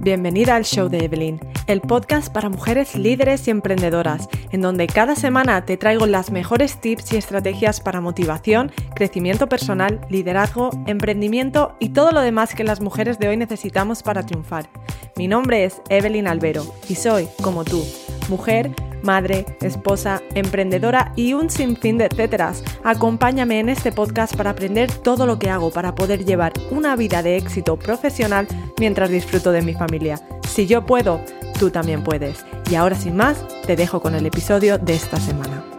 Bienvenida al show de Evelyn, el podcast para mujeres líderes y emprendedoras, en donde cada semana te traigo las mejores tips y estrategias para motivación, crecimiento personal, liderazgo, emprendimiento y todo lo demás que las mujeres de hoy necesitamos para triunfar. Mi nombre es Evelyn Albero y soy, como tú, mujer, madre, esposa, emprendedora y un sinfín de etcéteras. Acompáñame en este podcast para aprender todo lo que hago para poder llevar una vida de éxito profesional mientras disfruto de mi familia. Si yo puedo, tú también puedes. Y ahora sin más, te dejo con el episodio de esta semana.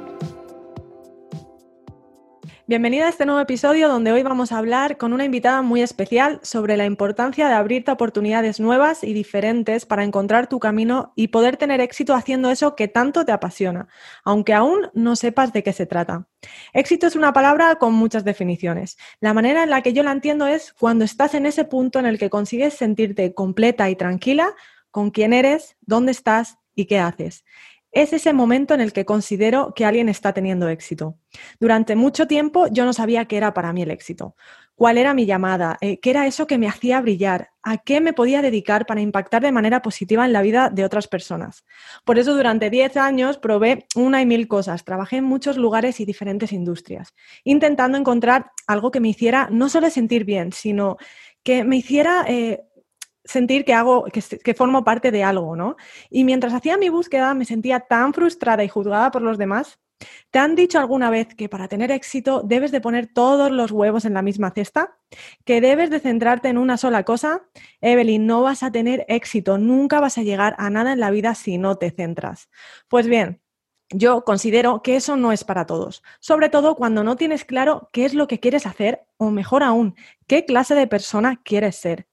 Bienvenida a este nuevo episodio donde hoy vamos a hablar con una invitada muy especial sobre la importancia de abrirte oportunidades nuevas y diferentes para encontrar tu camino y poder tener éxito haciendo eso que tanto te apasiona, aunque aún no sepas de qué se trata. Éxito es una palabra con muchas definiciones. La manera en la que yo la entiendo es cuando estás en ese punto en el que consigues sentirte completa y tranquila con quién eres, dónde estás y qué haces es ese momento en el que considero que alguien está teniendo éxito. Durante mucho tiempo yo no sabía qué era para mí el éxito, cuál era mi llamada, eh, qué era eso que me hacía brillar, a qué me podía dedicar para impactar de manera positiva en la vida de otras personas. Por eso durante 10 años probé una y mil cosas, trabajé en muchos lugares y diferentes industrias, intentando encontrar algo que me hiciera no solo sentir bien, sino que me hiciera eh, sentir que hago, que, formo parte de algo, ¿no? Y mientras hacía mi búsqueda me sentía tan frustrada y juzgada por los demás. ¿Te han dicho alguna vez que para tener éxito debes de poner todos los huevos en la misma cesta? ¿Que debes de centrarte en una sola cosa? Evelyn, no vas a tener éxito, nunca vas a llegar a nada en la vida si no te centras. Pues bien, yo considero que eso no es para todos, sobre todo cuando no tienes claro qué es lo que quieres hacer o mejor aún, qué clase de persona quieres ser.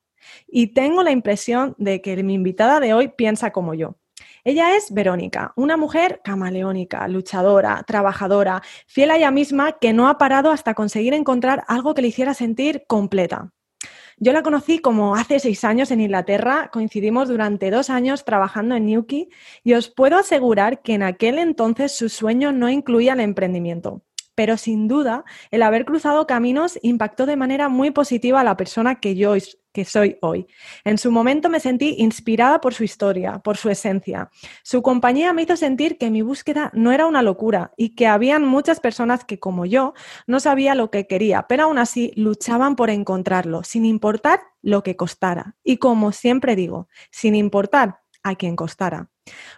Y tengo la impresión de que mi invitada de hoy piensa como yo. Ella es Verónica, una mujer camaleónica, luchadora, trabajadora, fiel a ella misma que no ha parado hasta conseguir encontrar algo que le hiciera sentir completa. Yo la conocí como hace seis años en Inglaterra, coincidimos durante dos años trabajando en Newquay y os puedo asegurar que en aquel entonces su sueño no incluía el emprendimiento pero sin duda el haber cruzado caminos impactó de manera muy positiva a la persona que yo que soy hoy. En su momento me sentí inspirada por su historia, por su esencia. Su compañía me hizo sentir que mi búsqueda no era una locura y que habían muchas personas que, como yo, no sabía lo que quería, pero aún así luchaban por encontrarlo, sin importar lo que costara. Y como siempre digo, sin importar a quien costara.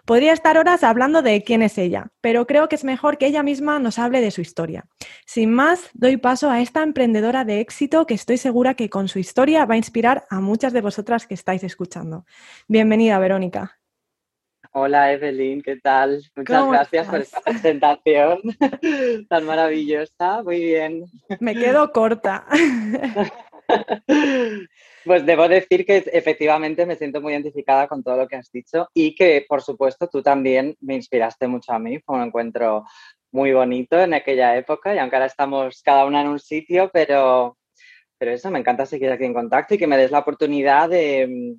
Podría estar horas hablando de quién es ella, pero creo que es mejor que ella misma nos hable de su historia. Sin más, doy paso a esta emprendedora de éxito que estoy segura que con su historia va a inspirar a muchas de vosotras que estáis escuchando. Bienvenida, Verónica. Hola Evelyn, ¿qué tal? Muchas gracias por esta presentación tan maravillosa. Muy bien. Me quedo corta. Pues debo decir que efectivamente me siento muy identificada con todo lo que has dicho y que, por supuesto, tú también me inspiraste mucho a mí. Fue un encuentro muy bonito en aquella época y aunque ahora estamos cada una en un sitio, pero, pero eso, me encanta seguir aquí en contacto y que me des la oportunidad de,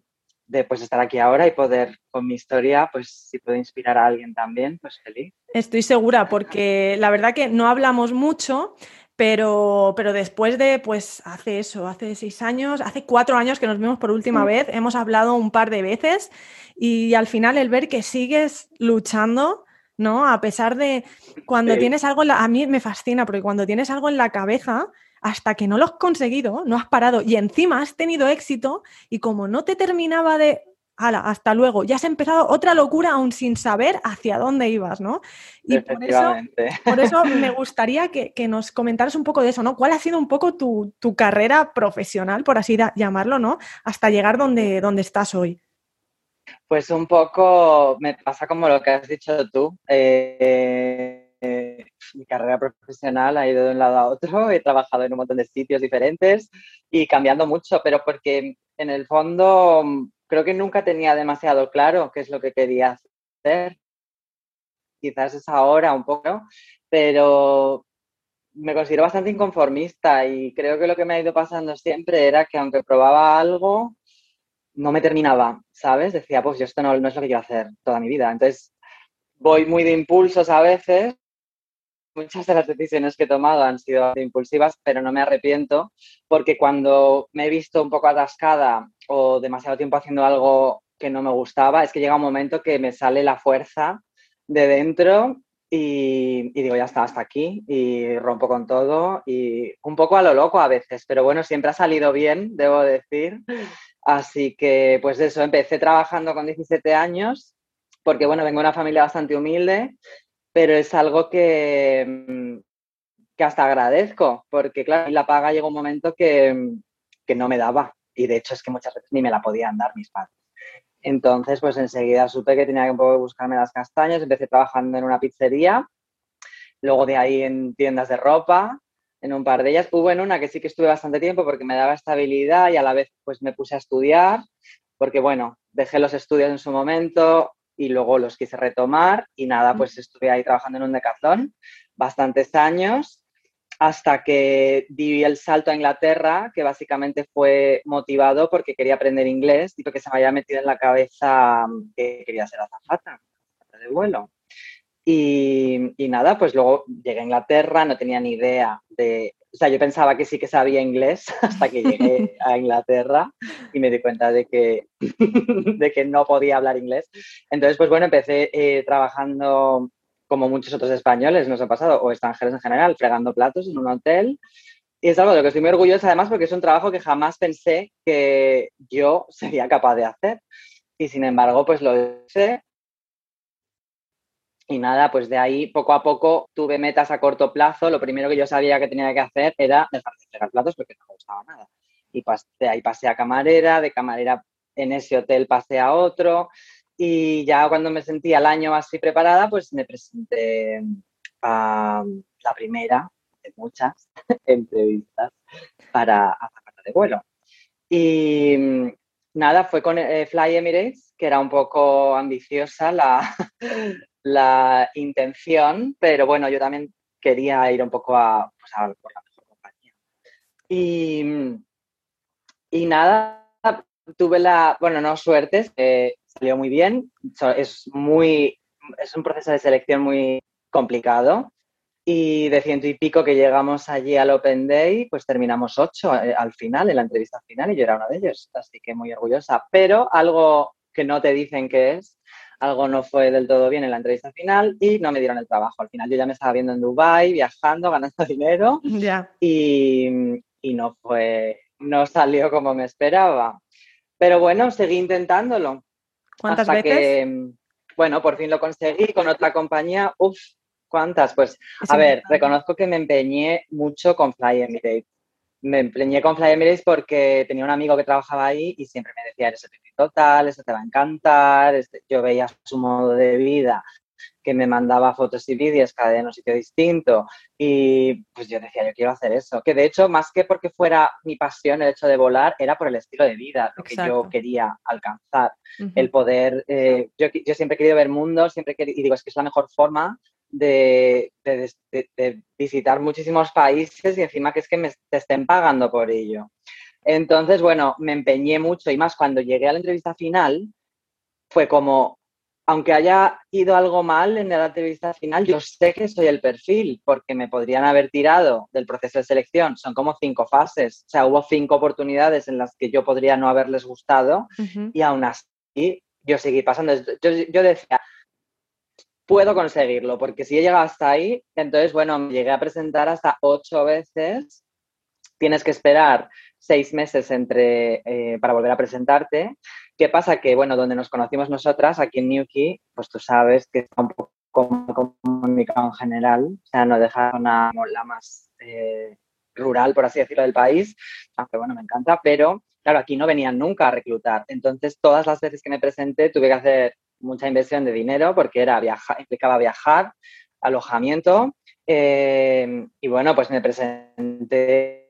de pues, estar aquí ahora y poder, con mi historia, pues si puedo inspirar a alguien también, pues feliz. Estoy segura, porque la verdad que no hablamos mucho, pero, pero después de, pues, hace eso, hace seis años, hace cuatro años que nos vimos por última vez, hemos hablado un par de veces y al final el ver que sigues luchando, ¿no? A pesar de cuando tienes algo, a mí me fascina, porque cuando tienes algo en la cabeza, hasta que no lo has conseguido, no has parado y encima has tenido éxito y como no te terminaba de hala, hasta luego. Ya has empezado otra locura aún sin saber hacia dónde ibas, ¿no? Y por eso, por eso me gustaría que, nos comentaras un poco de eso, ¿no? ¿Cuál ha sido un poco tu, carrera profesional, por así llamarlo, ¿no? Hasta llegar donde, donde estás hoy. Pues un poco me pasa como lo que has dicho tú. Eh, mi carrera profesional ha ido de un lado a otro, he trabajado en un montón de sitios diferentes y cambiando mucho, pero porque en el fondo creo que nunca tenía demasiado claro qué es lo que quería hacer. Quizás es ahora un poco, pero me considero bastante inconformista y creo que lo que me ha ido pasando siempre era que aunque probaba algo, no me terminaba, ¿sabes? Decía, pues yo esto no, no es lo que quiero hacer toda mi vida. Entonces, voy muy de impulsos a veces, muchas de las decisiones que he tomado han sido impulsivas, pero no me arrepiento porque cuando me he visto un poco atascada o demasiado tiempo haciendo algo que no me gustaba, es que llega un momento que me sale la fuerza de dentro y, digo, ya está, hasta aquí y rompo con todo y un poco a lo loco a veces, pero bueno, siempre ha salido bien, debo decir. Así que pues eso, empecé trabajando con 17 años porque bueno, vengo de una familia bastante humilde, pero es algo que, mm, que hasta agradezco, porque claro, la paga llegó un momento que, que no me daba y de hecho es que muchas veces ni me la podían dar mis padres. Entonces, pues enseguida supe que tenía que buscarme las castañas, empecé trabajando en una pizzería, luego de ahí en tiendas de ropa, en un par de ellas. Hubo en una que sí que estuve bastante tiempo porque me daba estabilidad y a la vez pues me puse a estudiar, porque bueno, dejé los estudios en su momento y luego los quise retomar y nada, pues estuve ahí trabajando en un decathlon bastantes años hasta que di el salto a Inglaterra, que básicamente fue motivado porque quería aprender inglés y porque se me había metido en la cabeza que quería ser azafata de vuelo. Y, y, nada, pues luego llegué a Inglaterra, no tenía ni idea de... O sea, yo pensaba que sí que sabía inglés hasta que llegué a Inglaterra y me di cuenta de que, de que no podía hablar inglés. Entonces, pues bueno, empecé eh, trabajando como muchos otros españoles nos ha pasado, o extranjeros en general, fregando platos en un hotel. Y es algo de lo que estoy muy orgullosa, además, porque es un trabajo que jamás pensé que yo sería capaz de hacer. Y sin embargo, pues lo hice. Y nada, pues de ahí poco a poco tuve metas a corto plazo. Lo primero que yo sabía que tenía que hacer era dejar de fregar platos porque no me gustaba nada. Y de ahí pasé a camarera, de camarera en ese hotel pasé a otro y ya cuando me sentí al año así preparada, pues me presenté a la primera de muchas entrevistas para Azafata de vuelo. Y nada, fue con eh, Fly Emirates, que era un poco ambiciosa la, la intención, pero bueno, yo también quería ir un poco a, pues por la mejor compañía. Y, y nada, tuve la, bueno, no suerte, eh, salió muy bien. Es, muy, es un proceso de selección muy complicado. Y de ciento y pico que llegamos allí al Open Day, pues terminamos ocho eh, al final, en la entrevista final, y yo era una de ellos. Así que muy orgullosa. Pero algo que no te dicen que es, algo no fue del todo bien en la entrevista final y no me dieron el trabajo. Al final yo ya me estaba viendo en Dubai viajando, ganando dinero. Y, y no fue, no salió como me esperaba. Pero bueno, seguí intentándolo. ¿Cuántas veces? Que, bueno, por fin lo conseguí con otra compañía. Uf, ¿cuántas? Pues, a ver, reconozco que me empeñé mucho con Fly Emirates. Me empeñé con Fly Emirates porque tenía un amigo que trabajaba ahí y siempre me decía, eres total, eso te va a encantar. Este, yo veía su modo de vida que me mandaba fotos y vídeos cada día en un sitio distinto. Y pues yo decía, yo quiero hacer eso. Que de hecho, más que porque fuera mi pasión el hecho de volar, era por el estilo de vida, lo que yo quería alcanzar. El poder, eh, yo, yo, siempre he querido ver mundo, siempre he y digo, es que es la mejor forma de, de, visitar muchísimos países y encima que es que me te estén pagando por ello. Entonces, bueno, me empeñé mucho y más cuando llegué a la entrevista final, fue como, aunque haya ido algo mal en la entrevista final, yo sé que soy el perfil, porque me podrían haber tirado del proceso de selección. Son como cinco fases. O sea, hubo cinco oportunidades en las que yo podría no haberles gustado y aún así yo seguí pasando. Yo, decía, puedo conseguirlo, porque si he llegado hasta ahí, entonces, bueno, me llegué a presentar hasta ocho veces. Tienes que esperar seis meses entre, eh, para volver a presentarte ¿Qué pasa? Que, bueno, donde nos conocimos nosotras, aquí en Newquay, pues tú sabes que está un poco comunicado en general, o sea, no deja una la más eh, rural, por así decirlo, del país, aunque bueno, me encanta, pero claro, aquí no venían nunca a reclutar. Entonces, todas las veces que me presenté tuve que hacer mucha inversión de dinero porque era viajar, implicaba viajar, alojamiento, eh, y bueno, pues me presenté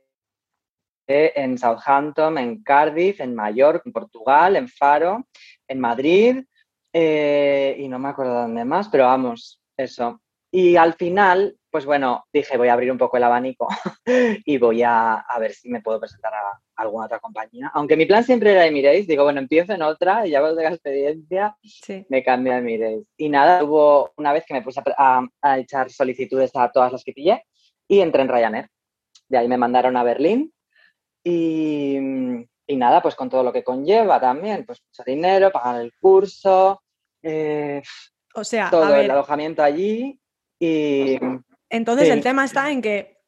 en Southampton, en Cardiff, en Mallorca, en Portugal, en Faro, en Madrid eh, y no me acuerdo dónde más, pero vamos, eso. Y al final, pues bueno, dije, voy a abrir un poco el abanico y voy a, a, ver si me puedo presentar a alguna otra compañía. Aunque mi plan siempre era Emirates, digo, bueno, empiezo en otra y ya cuando tenga experiencia me cambio a Emirates. Y nada, hubo una vez que me puse a, a, echar solicitudes a todas las que pillé y entré en Ryanair. De ahí me mandaron a Berlín y, y nada, pues con todo lo que conlleva también, pues mucho dinero, pagar el curso, eh, o sea, todo el alojamiento allí y... Entonces el tema está en que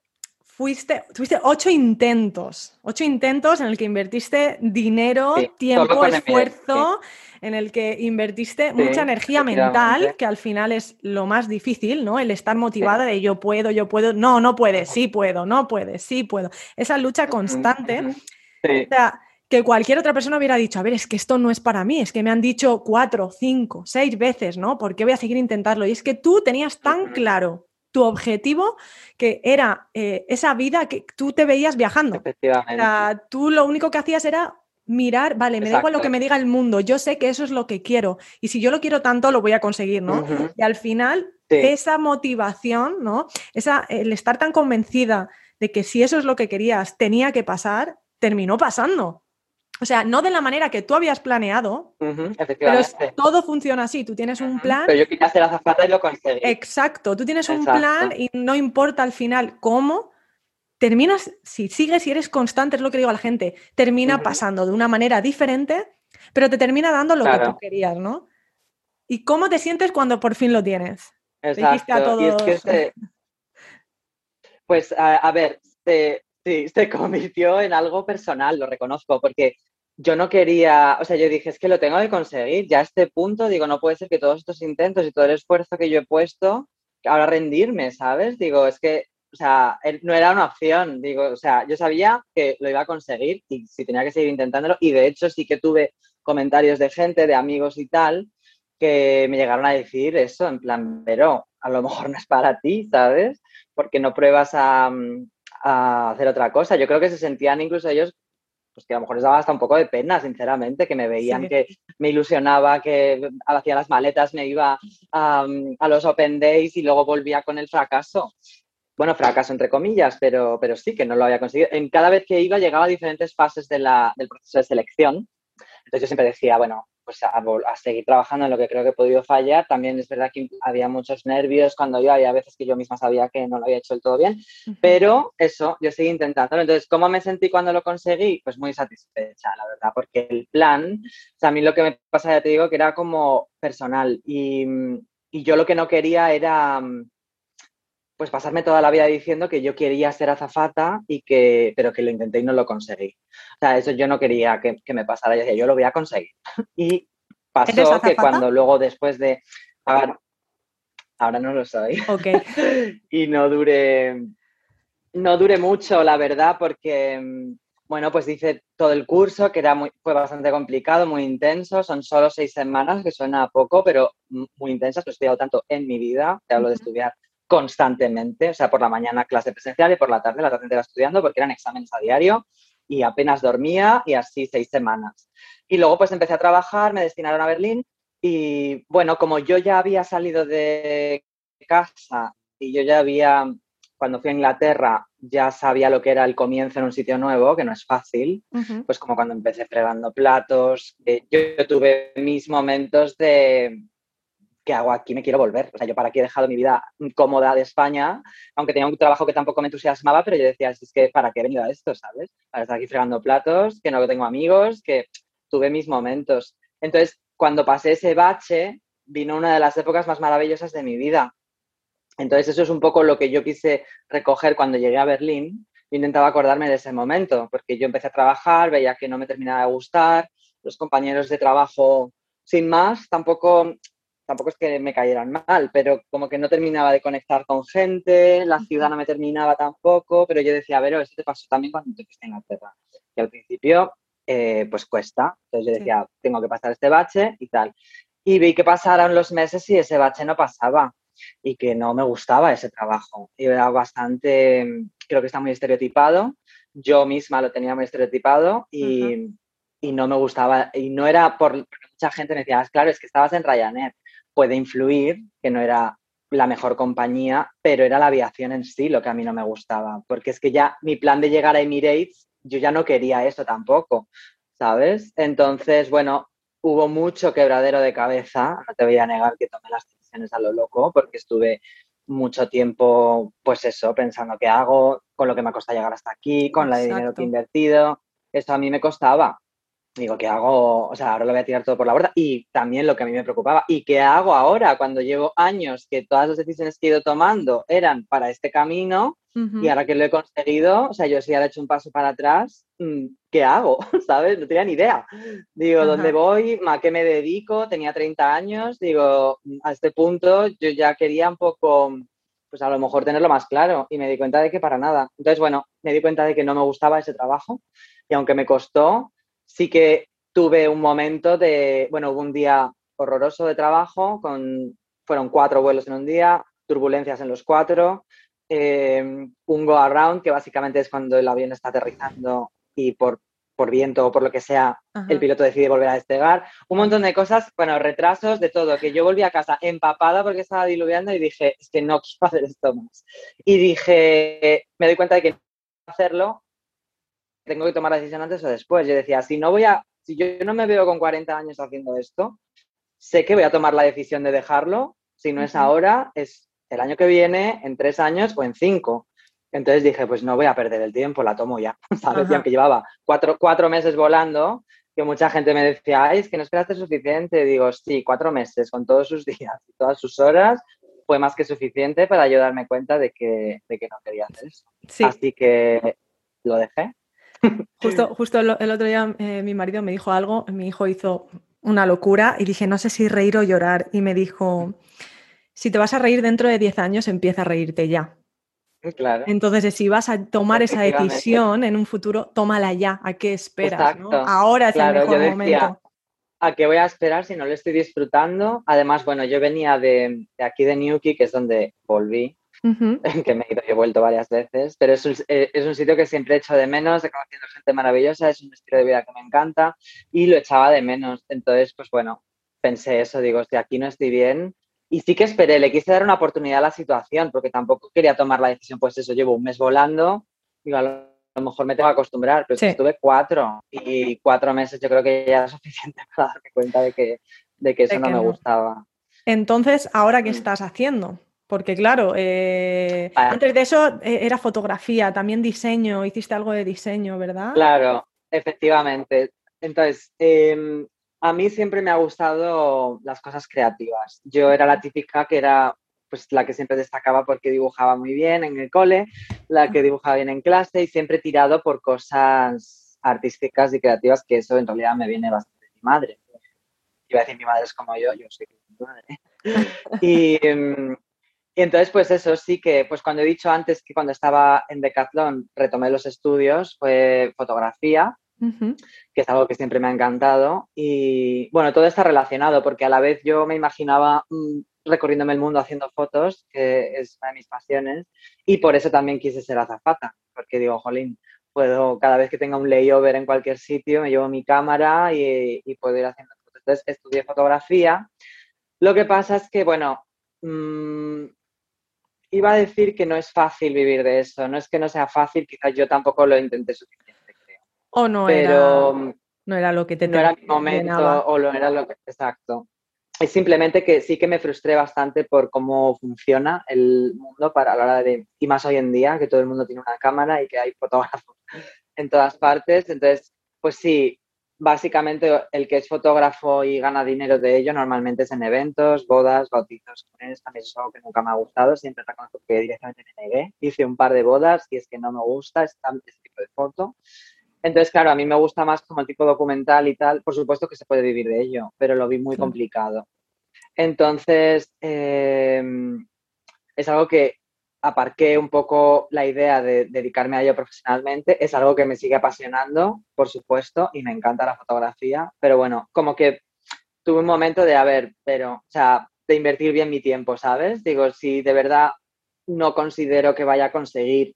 fuiste, tuviste ocho intentos, ocho intentos en el que invertiste dinero, tiempo, esfuerzo, en el que invertiste mucha energía mental, que al final es lo más difícil, ¿no? El estar motivada de yo puedo, yo puedo, no, no puedes, sí puedo, no puedes, sí puedo. Esa lucha constante. O sea, que cualquier otra persona hubiera dicho, a ver, es que esto no es para mí, es que me han dicho cuatro, cinco, seis veces, ¿no? ¿Por qué voy a seguir intentarlo? Y es que tú tenías tan claro tu objetivo que era eh, esa vida que tú te veías viajando. Efectivamente. O sea, tú lo único que hacías era mirar, vale, me da igual lo que me diga el mundo, yo sé que eso es lo que quiero y si yo lo quiero tanto lo voy a conseguir, ¿no? Y al final esa motivación, ¿no? Esa, el estar tan convencida de que si eso es lo que querías tenía que pasar, terminó pasando. O sea, no de la manera que tú habías planeado, pero todo funciona así. Tú tienes un plan. Pero yo quería hacer azafata y lo conseguí. Exacto, tú tienes un plan y no importa al final cómo, terminas, si sigues y eres constante, es lo que digo a la gente, termina pasando de una manera diferente, pero te termina dando lo que tú querías, ¿no? ¿Y cómo te sientes cuando por fin lo tienes? Exacto. Y es que Pues, a, ver, sí, se convirtió en algo personal, lo reconozco, porque yo no quería, o sea, yo dije, es que lo tengo que conseguir, ya a este punto, digo, no puede ser que todos estos intentos y todo el esfuerzo que yo he puesto, ahora rendirme, ¿sabes? Digo, es que, o sea, no era una opción, digo, o sea, yo sabía que lo iba a conseguir y si tenía que seguir intentándolo, y de hecho sí que tuve comentarios de gente, de amigos y tal, que me llegaron a decir eso, en plan, pero a lo mejor no es para ti, ¿sabes? Porque no pruebas a, a hacer otra cosa. Yo creo que se sentían incluso ellos pues que a lo mejor les daba hasta un poco de pena, sinceramente, que me veían que me ilusionaba, que hacía las maletas, me iba a, los Open Days y luego volvía con el fracaso. Bueno, fracaso entre comillas, pero, pero sí que no lo había conseguido. En cada vez que iba llegaba a diferentes fases de la, del proceso de selección. Entonces yo siempre decía, bueno, pues a, seguir trabajando en lo que creo que he podido fallar. También es verdad que había muchos nervios cuando yo, había veces que yo misma sabía que no lo había hecho del todo bien, pero eso, yo seguí intentando. Entonces, ¿cómo me sentí cuando lo conseguí? Pues muy satisfecha, la verdad, porque el plan, o sea, a mí lo que me pasa, ya te digo, que era como personal y, y yo lo que no quería era pues pasarme toda la vida diciendo que yo quería ser azafata y que, pero que lo intenté y no lo conseguí. O sea, eso yo no quería que, me pasara. Yo decía, yo lo voy a conseguir. Y pasó que cuando luego después de pagar, ahora no lo soy. Okay. y no dure, no dure mucho, la verdad, porque, bueno, pues hice todo el curso, que era muy, fue bastante complicado, muy intenso. Son solo seis semanas, que suena poco, pero muy intensas. Lo he estudiado tanto en mi vida, te hablo de estudiar constantemente, o sea, por la mañana clase presencial y por la tarde la tarde entera estudiando porque eran exámenes a diario y apenas dormía y así seis semanas. Y luego pues empecé a trabajar, me destinaron a Berlín y bueno, como yo ya había salido de casa y yo ya había, cuando fui a Inglaterra, ya sabía lo que era el comienzo en un sitio nuevo, que no es fácil, pues como cuando empecé fregando platos, eh, yo tuve mis momentos de, ¿qué hago aquí? Me quiero volver. O sea, yo para qué he dejado mi vida cómoda de España, aunque tenía un trabajo que tampoco me entusiasmaba, pero yo decía, es que ¿para qué he venido a esto, sabes? Para estar aquí fregando platos, que no tengo amigos, que tuve mis momentos. Entonces, cuando pasé ese bache, vino una de las épocas más maravillosas de mi vida. Entonces, eso es un poco lo que yo quise recoger cuando llegué a Berlín. Intentaba acordarme de ese momento, porque yo empecé a trabajar, veía que no me terminaba de gustar, los compañeros de trabajo sin más, tampoco tampoco es que me cayeran mal, pero como que no terminaba de conectar con gente, la ciudad no me terminaba tampoco, pero yo decía, a ver, eso te pasó también cuando te fuiste a Inglaterra. Y al principio, eh, pues cuesta. Entonces yo decía, tengo que pasar este bache y tal. Y vi que pasaron los meses y ese bache no pasaba y que no me gustaba ese trabajo. Y era bastante, creo que está muy estereotipado. Yo misma lo tenía muy estereotipado y, y no me gustaba. Y no era por, mucha gente me decía, ah, claro, es que estabas en Ryanair puede influir, que no era la mejor compañía, pero era la aviación en sí lo que a mí no me gustaba, porque es que ya mi plan de llegar a Emirates, yo ya no quería eso tampoco, ¿sabes? Entonces, bueno, hubo mucho quebradero de cabeza, no te voy a negar que tomé las decisiones a lo loco, porque estuve mucho tiempo, pues eso, pensando qué hago, con lo que me costado llegar hasta aquí, con el dinero que he invertido, eso a mí me costaba digo, ¿qué hago? O sea, ahora lo voy a tirar todo por la borda. Y también lo que a mí me preocupaba, ¿y qué hago ahora cuando llevo años que todas las decisiones que he ido tomando eran para este camino y ahora que lo he conseguido, o sea, yo si he hecho un paso para atrás, mm, ¿qué hago? ¿Sabes? No tenía ni idea. Digo, ¿dónde voy? ¿A qué me dedico? Tenía 30 años, digo, mm, a este punto yo ya quería un poco pues a lo mejor tenerlo más claro y me di cuenta de que para nada. Entonces, bueno, me di cuenta de que no me gustaba ese trabajo y aunque me costó, sí que tuve un momento de, bueno, hubo un día horroroso de trabajo, con, fueron cuatro vuelos en un día, turbulencias en los cuatro, eh, un go around, que básicamente es cuando el avión está aterrizando y por, por viento o por lo que sea, el piloto decide volver a despegar. Un montón de cosas, bueno, retrasos, de todo, que yo volví a casa empapada porque estaba diluviando y dije, es que no quiero hacer esto más. Y dije, me doy cuenta de que no hacerlo tengo que tomar la decisión antes o después. Yo decía, si no voy a, si yo no me veo con 40 años haciendo esto, sé que voy a tomar la decisión de dejarlo. Si no es ahora, es el año que viene, en tres años o en cinco. Entonces dije, pues no voy a perder el tiempo, la tomo ya. ¿Sabes? Y aunque llevaba cuatro, cuatro meses volando, que mucha gente me decía, ay, es que no esperaste suficiente. Digo, sí, cuatro meses con todos sus días y todas sus horas fue más que suficiente para yo darme cuenta de que, de que no quería hacer eso. Así que lo dejé Justo, justo el, otro día eh, mi marido me dijo algo, mi hijo hizo una locura y dije, no sé si reír o llorar. Y me dijo, si te vas a reír dentro de 10 años, empieza a reírte ya. Claro. Entonces, si vas a tomar esa decisión en un futuro, tómala ya. ¿A qué esperas? Ahora es el mejor momento. ¿A qué voy a esperar si no lo estoy disfrutando? Además, bueno, yo venía de, de aquí de Newquay, que es donde volví, que me he ido y he vuelto varias veces, pero es un, eh, es un, sitio que siempre he hecho de menos, he conocido gente maravillosa, es un estilo de vida que me encanta y lo echaba de menos. Entonces, pues bueno, pensé eso, digo, si aquí no estoy bien. Y sí que esperé, le quise dar una oportunidad a la situación, porque tampoco quería tomar la decisión, pues eso, llevo un mes volando, digo, a lo, mejor me tengo que acostumbrar, pero estuve cuatro y cuatro meses yo creo que ya es suficiente para darme cuenta de que, de que eso no me gustaba. Entonces, ¿ahora qué mm. estás haciendo? Porque claro, eh, antes de eso eh, era fotografía, también diseño, hiciste algo de diseño, ¿verdad? Claro, efectivamente. Entonces, em, a mí siempre me ha gustado las cosas creativas. Yo era la típica que era pues la que siempre destacaba porque dibujaba muy bien en el cole, la que dibujaba bien en clase y siempre tirado por cosas artísticas y creativas, que eso en realidad me viene bastante de mi madre. Iba a decir mi madre es como yo, yo soy mi madre. y, em, y entonces, pues eso sí que, pues cuando he dicho antes que cuando estaba en Decathlon retomé los estudios, fue fotografía, que es algo que siempre me ha encantado. Y bueno, todo está relacionado porque a la vez yo me imaginaba mm, recorriéndome el mundo haciendo fotos, que es una de mis pasiones, y por eso también quise ser azafata, porque digo, jolín, puedo, cada vez que tenga un layover en cualquier sitio, me llevo mi cámara y, y puedo ir haciendo fotos. Entonces estudié fotografía. Lo que pasa es que, bueno, mmm, iba a decir que no es fácil vivir de eso. No es que no sea fácil, quizás yo tampoco lo intenté suficiente, creo. O no era, no era lo que te No era mi momento o lo era lo que... Exacto. Es simplemente que sí que me frustré bastante por cómo funciona el mundo para la hora de... Y más hoy en día, que todo el mundo tiene una cámara y que hay fotógrafos en todas partes. Entonces, pues sí, básicamente el que es fotógrafo y gana dinero de ello normalmente es en eventos, bodas, bautizos. También es algo que nunca me ha gustado, siempre reconozco que directamente me negué. Hice un par de bodas y es que no me gusta este, tipo de foto. Entonces, claro, a mí me gusta más como el tipo documental y tal. Por supuesto que se puede vivir de ello, pero lo vi muy complicado. Entonces, em, es algo que aparqué un poco la idea de dedicarme a ello profesionalmente. Es algo que me sigue apasionando, por supuesto, y me encanta la fotografía, pero bueno, como que tuve un momento de, a ver, pero, o sea, de invertir bien mi tiempo, ¿sabes? Digo, si de verdad no considero que vaya a conseguir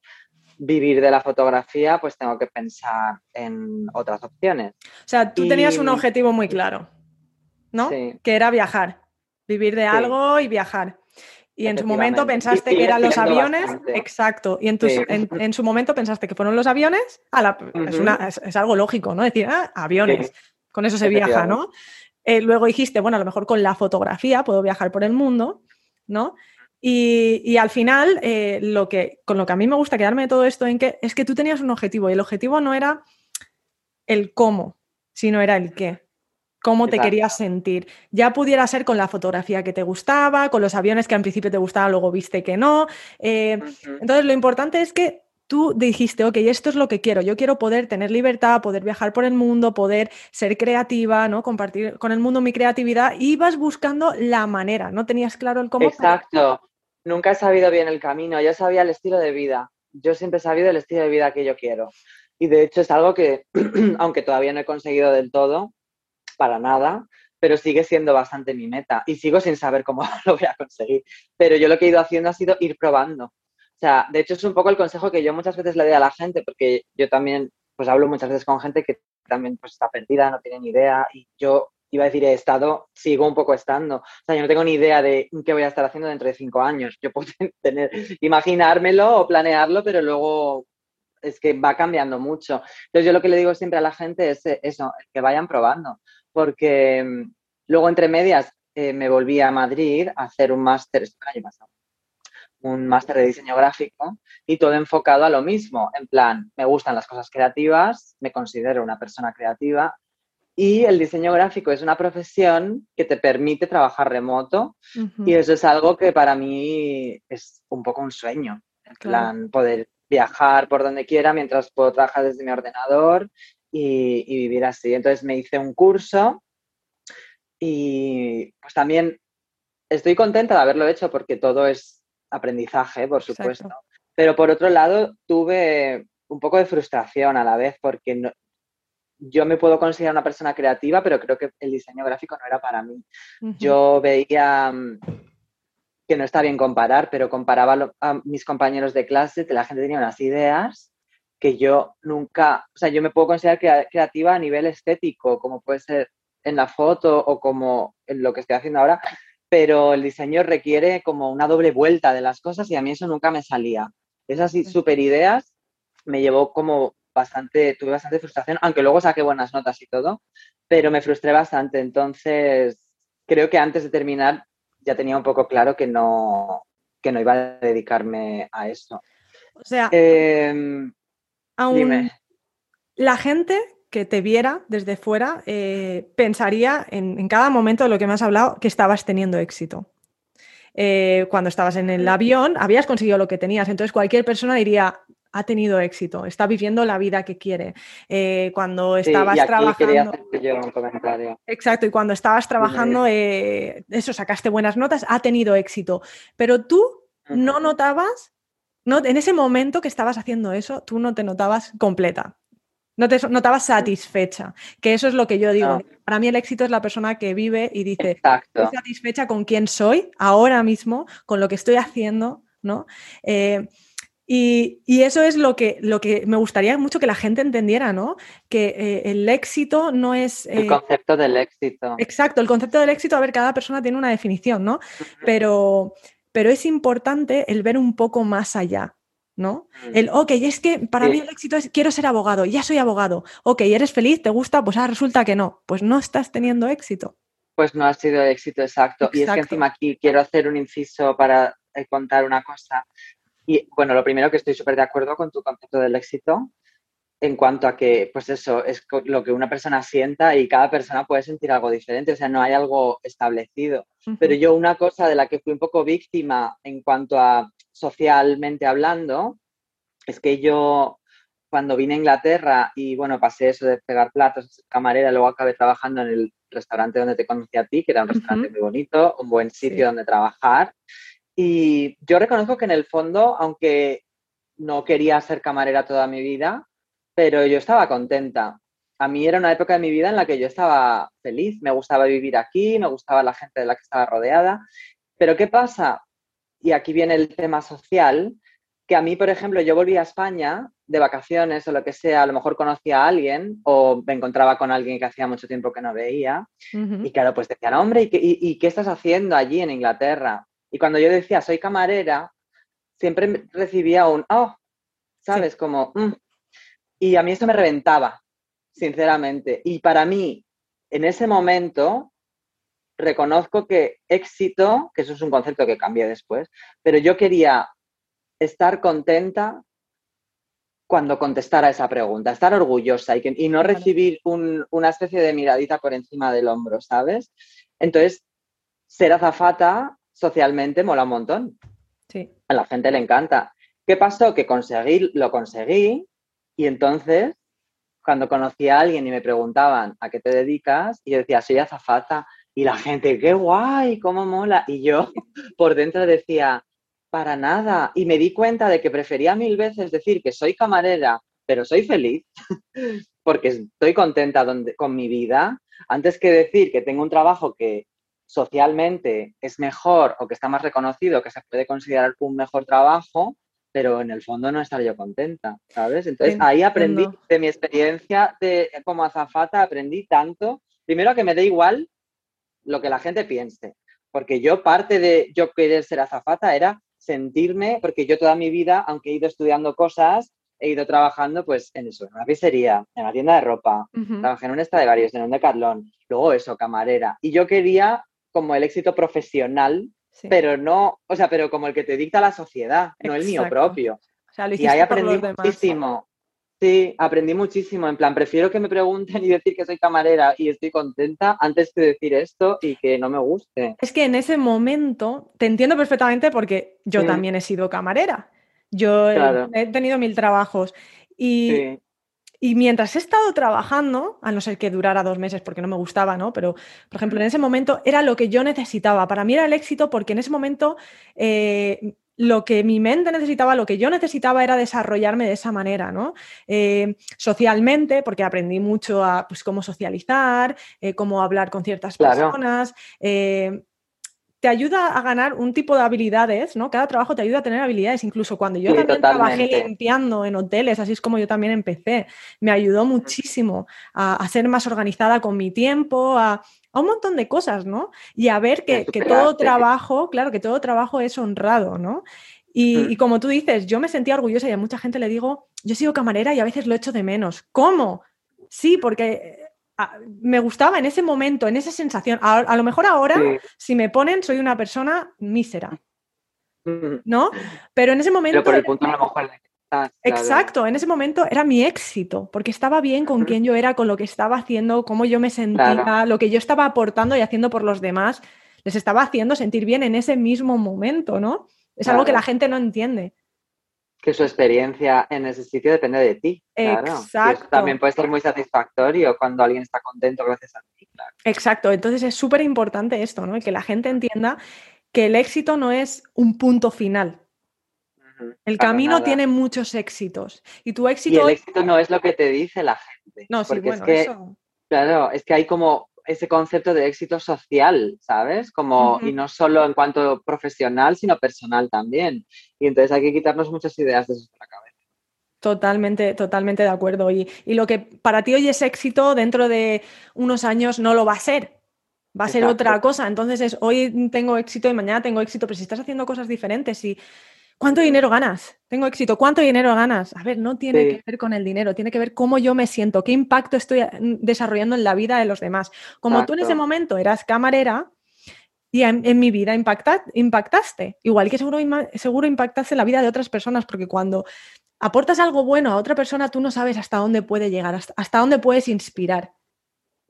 vivir de la fotografía, pues tengo que pensar en otras opciones. O sea, tú tenías un objetivo muy claro, ¿no? Que era viajar, vivir de algo y viajar. Y en su momento pensaste que eran los aviones, exacto. Y en, en, su momento pensaste que fueron los aviones, es, algo lógico, ¿no? Decir, ah, aviones, con eso se viaja, ¿no? Eh, luego dijiste, bueno, a lo mejor con la fotografía puedo viajar por el mundo, ¿no? Y, al final, eh, lo que, con lo que a mí me gusta quedarme de todo esto en que, es que tú tenías un objetivo y el objetivo no era el cómo, sino era el qué cómo te querías sentir. Ya pudiera ser con la fotografía que te gustaba, con los aviones que al principio te gustaban, luego viste que no. Eh, entonces, lo importante es que tú dijiste, ok, esto es lo que quiero. Yo quiero poder tener libertad, poder viajar por el mundo, poder ser creativa, ¿no? Compartir con el mundo mi creatividad y vas buscando la manera, ¿no? Tenías claro el cómo. Exacto. Nunca he sabido bien el camino, yo sabía el estilo de vida. Yo siempre he sabido el estilo de vida que yo quiero. Y de hecho es algo que, aunque todavía no he conseguido del todo, para nada, pero sigue siendo bastante mi meta y sigo sin saber cómo lo voy a conseguir. Pero yo lo que he ido haciendo ha sido ir probando. O sea, de hecho es un poco el consejo que yo muchas veces le doy a la gente, porque yo también, pues hablo muchas veces con gente que también pues está perdida, no tiene ni idea y yo iba a decir he estado, sigo un poco estando. O sea, yo no tengo ni idea de qué voy a estar haciendo dentro de cinco años. Yo puedo tener, imaginármelo o planearlo, pero luego es que va cambiando mucho. Entonces yo lo que le digo siempre a la gente es eso, que vayan probando porque mm, luego entre medias eh, me volví a Madrid a hacer un máster, un máster de diseño gráfico y todo enfocado a lo mismo, en plan, me gustan las cosas creativas, me considero una persona creativa y el diseño gráfico es una profesión que te permite trabajar remoto y eso es algo que para mí es un poco un sueño, en plan, poder viajar por donde quiera mientras puedo trabajar desde mi ordenador y, vivir así. Entonces me hice un curso y pues también estoy contenta de haberlo hecho porque todo es aprendizaje, por supuesto. Pero por otro lado, tuve un poco de frustración a la vez porque yo me puedo considerar una persona creativa, pero creo que el diseño gráfico no era para mí. Yo veía mm, que no está bien comparar, pero comparaba a mis compañeros de clase, que la gente tenía unas ideas que yo nunca, o sea, yo me puedo considerar creativa a nivel estético, como puede ser en la foto o como en lo que estoy haciendo ahora, pero el diseño requiere como una doble vuelta de las cosas y a mí eso nunca me salía. Esas super ideas me llevó como bastante, tuve bastante frustración, aunque luego saqué buenas notas y todo, pero me frustré bastante. Entonces, creo que antes de terminar ya tenía un poco claro que no, que no iba a dedicarme a eso. O sea, em, Aún la gente que te viera desde fuera eh, pensaría en, cada momento de lo que me has hablado que estabas teniendo éxito. Eh, cuando estabas en el avión, habías conseguido lo que tenías, entonces cualquier persona diría, ha tenido éxito, está viviendo la vida que quiere. Eh, cuando estabas trabajando. Exacto, y cuando estabas trabajando, eso, sacaste buenas notas, ha tenido éxito. Pero tú no notabas no, en ese momento que estabas haciendo eso, tú no te notabas completa. No te notabas satisfecha, que eso es lo que yo digo. Para mí el éxito es la persona que vive y dice, estoy satisfecha con quién soy ahora mismo, con lo que estoy haciendo, ¿no? Eh, y, eso es lo que, lo que me gustaría mucho que la gente entendiera, ¿no? Que eh, el éxito no es... el eh, concepto del éxito. Exacto, el concepto del éxito, a ver, cada persona tiene una definición, ¿no? Pero, pero es importante el ver un poco más allá, ¿no? Mm. El, ok, es que para mí el éxito es, quiero ser abogado, ya soy abogado, ok, eres feliz, te gusta, pues ahora resulta que no, pues no estás teniendo éxito. Pues no ha sido éxito exacto. Y es que encima aquí quiero hacer un inciso para eh, contar una cosa. Y bueno, lo primero que estoy súper de acuerdo con tu concepto del éxito, en cuanto a que, pues eso, es lo que una persona sienta y cada persona puede sentir algo diferente, o sea, no hay algo establecido. Pero yo una cosa de la que fui un poco víctima en cuanto a socialmente hablando, es que yo cuando vine a Inglaterra y bueno, pasé eso de pegar platos, camarera, luego acabé trabajando en el restaurante donde te conocí a ti, que era un restaurante muy bonito, un buen sitio donde trabajar. Y yo reconozco que en el fondo, aunque no quería ser camarera toda mi vida, pero yo estaba contenta. A mí era una época de mi vida en la que yo estaba feliz, me gustaba vivir aquí, me gustaba la gente de la que estaba rodeada. Pero ¿qué pasa? Y aquí viene el tema social, que a mí, por ejemplo, yo volví a España de vacaciones o lo que sea, a lo mejor conocía a alguien o me encontraba con alguien que hacía mucho tiempo que no veía. Y claro, pues decían, hombre, ¿y qué, y qué estás haciendo allí en Inglaterra? Y cuando yo decía soy camarera, siempre recibía un, oh, ¿sabes? Como, mm". Y a mí eso me reventaba, sinceramente. Y para mí, en ese momento, reconozco que éxito, que eso es un concepto que cambié después, pero yo quería estar contenta cuando contestara esa pregunta, estar orgullosa y, que, y no recibir una especie de miradita por encima del hombro, ¿sabes? Entonces, ser azafata socialmente mola un montón. Sí. A la gente le encanta. ¿Qué pasó? Que conseguí, lo conseguí y entonces, cuando conocí a alguien y me preguntaban a qué te dedicas, y yo decía, soy azafata. Y la gente, qué guay, cómo mola. Y yo por dentro decía, para nada. Y me di cuenta de que prefería mil veces decir que soy camarera, pero soy feliz, porque estoy contenta con mi vida, antes que decir que tengo un trabajo que socialmente es mejor o que está más reconocido, que se puede considerar un mejor trabajo, pero en el fondo no estar yo contenta, ¿sabes? Entonces ahí aprendí de mi experiencia de, como azafata, aprendí tanto, primero que me dé igual lo que la gente piense, porque yo parte de yo querer ser azafata era sentirme, porque yo toda mi vida, aunque he ido estudiando cosas, he ido trabajando pues en eso, en una pizzería, en una tienda de ropa, trabajé en un varios, en un decathlon, luego eso, camarera. Y yo quería como el éxito profesional, pero no, o sea, pero como el que te dicta la sociedad, no el mío propio. y ahí aprendí muchísimo. Sí, aprendí muchísimo. En plan, prefiero que me pregunten y decir que soy camarera y estoy contenta antes que decir esto y que no me guste. Es que en ese momento te entiendo perfectamente porque yo también he sido camarera. Yo he tenido mil trabajos y, y, mientras he estado trabajando, a no ser que durara dos meses porque no me gustaba, ¿no? Pero, por ejemplo, en ese momento era lo que yo necesitaba. Para mí era el éxito porque en ese momento eh, lo que mi mente necesitaba, lo que yo necesitaba era desarrollarme de esa manera, ¿no? Eh, socialmente, porque aprendí mucho a pues, cómo socializar, eh, cómo hablar con ciertas personas. Te ayuda a ganar un tipo de habilidades, ¿no? Cada trabajo te ayuda a tener habilidades. Incluso cuando yo también trabajé limpiando en hoteles, así es como yo también empecé, me ayudó muchísimo a ser más organizada con mi tiempo, a, a un montón de cosas, ¿no? Y a ver que, todo trabajo, claro, que todo trabajo es honrado, ¿no? Mm. Y, como tú dices, yo me sentía orgullosa y a mucha gente le digo, yo he sido camarera y a veces lo echo de menos. ¿Cómo? Sí, porque me gustaba en ese momento, en esa sensación. A, lo mejor ahora, si me ponen, soy una persona mísera. ¿No? Pero en ese momento. Pero por el punto a lo mejor Exacto, en ese momento era mi éxito, porque estaba bien con quien yo era, con lo que estaba haciendo, cómo yo me sentía, lo que yo estaba aportando y haciendo por los demás, les estaba haciendo sentir bien en ese mismo momento, ¿no? Es algo que la gente no entiende. Que su experiencia en ese sitio depende de ti. Exacto. también puede ser muy satisfactorio cuando alguien está contento gracias a ti. Exacto, entonces es súper importante esto, ¿no? Que la gente entienda que el éxito no es un punto final, el camino tiene muchos éxitos. Y tu éxito. Y el éxito no es lo que te dice la gente. No, sí, bueno, eso... Claro, es que hay como ese concepto de éxito social, ¿sabes? Como, y no solo en cuanto profesional, sino personal también. Y entonces hay que quitarnos muchas ideas de eso de la cabeza. Totalmente, totalmente de acuerdo. Y, y, lo que para ti hoy es éxito, dentro de unos años no lo va a ser. Va a ser otra cosa. Entonces es hoy tengo éxito y mañana tengo éxito, pero si estás haciendo cosas diferentes y ¿Cuánto dinero ganas? Tengo éxito. ¿Cuánto dinero ganas? A ver, no tiene que ver con el dinero, tiene que ver cómo yo me siento, qué impacto estoy mm, desarrollando en la vida de los demás. Como tú en ese momento eras camarera y en, mi vida impactaste, igual que seguro, seguro impactaste en la vida de otras personas, porque cuando aportas algo bueno a otra persona, tú no sabes hasta dónde puede llegar, hasta, dónde puedes inspirar.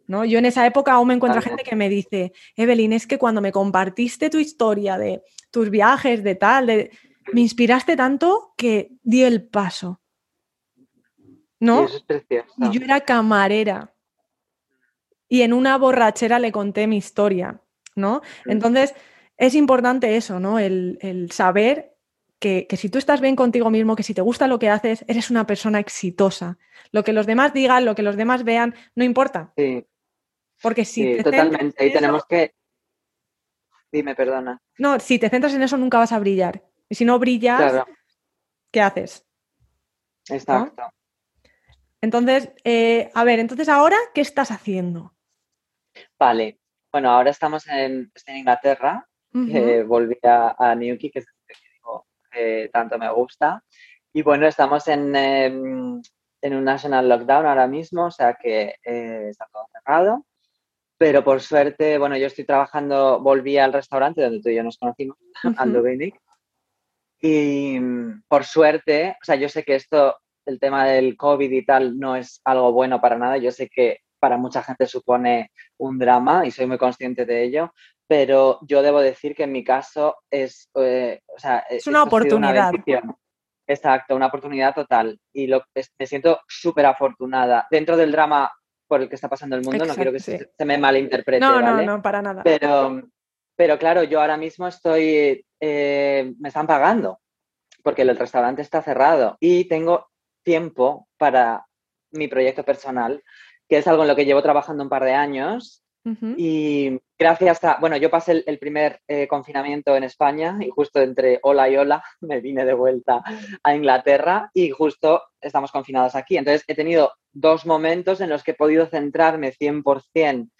¿No? Yo en esa época aún me encuentro gente que me dice, Evelyn, es que cuando me compartiste tu historia de tus viajes, de tal, de, me inspiraste tanto que di el paso. ¿No? Y, yo era camarera. Y en una borrachera le conté mi historia, ¿no? Mm. Entonces, es importante eso, ¿no? El, saber que, si tú estás bien contigo mismo, que si te gusta lo que haces, eres una persona exitosa. Lo que los demás digan, lo que los demás vean, no importa. Sí. Porque si... Sí, totalmente. Y tenemos que... Dime, perdona. No, si te centras en eso, nunca vas a brillar. Y si no brillas, ¿qué haces? Exacto. Entonces, eh, a ver, entonces ahora, ¿qué estás haciendo? Vale, bueno, ahora estamos en, Inglaterra que volví a, a Newquay, que es el que digo, tanto me gusta. Y bueno, estamos en, em, en, un national lockdown ahora mismo, o sea que eh, está todo cerrado. Pero por suerte, bueno, yo estoy trabajando, volví al restaurante donde tú y yo nos conocimos, uh Y por suerte, o sea, yo sé que esto, el tema del COVID y tal, no es algo bueno para nada. Yo sé que para mucha gente supone un drama y soy muy consciente de ello, pero yo debo decir que en mi caso es, eh, o sea, es una oportunidad. Exacto, una oportunidad total. Y lo, me siento súper afortunada. Dentro del drama por el que está pasando el mundo, no quiero que se, me malinterprete. No, no, no, para nada. Pero, pero claro, yo ahora mismo estoy, eh, me están pagando porque el restaurante está cerrado y tengo tiempo para mi proyecto personal, que es algo en lo que llevo trabajando un par de años y gracias a, bueno, yo pasé el, primer eh, confinamiento en España y justo entre hola y hola me vine de vuelta a Inglaterra y justo estamos confinados aquí. Entonces he tenido dos momentos en los que he podido centrarme 100%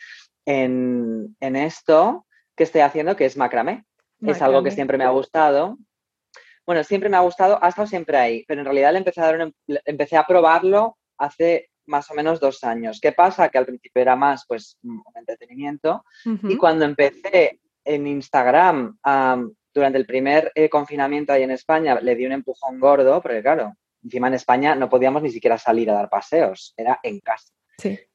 en, en esto que estoy haciendo, que es macramé. Es algo que siempre me ha gustado. Bueno, siempre me ha gustado, ha estado siempre ahí, pero en realidad le empecé a, dar empecé a probarlo hace más o menos dos años. ¿Qué pasa? Que al principio era más pues un entretenimiento y cuando empecé en Instagram durante el primer eh, confinamiento ahí en España le di un empujón gordo, porque claro, encima en España no podíamos ni siquiera salir a dar paseos, era en casa.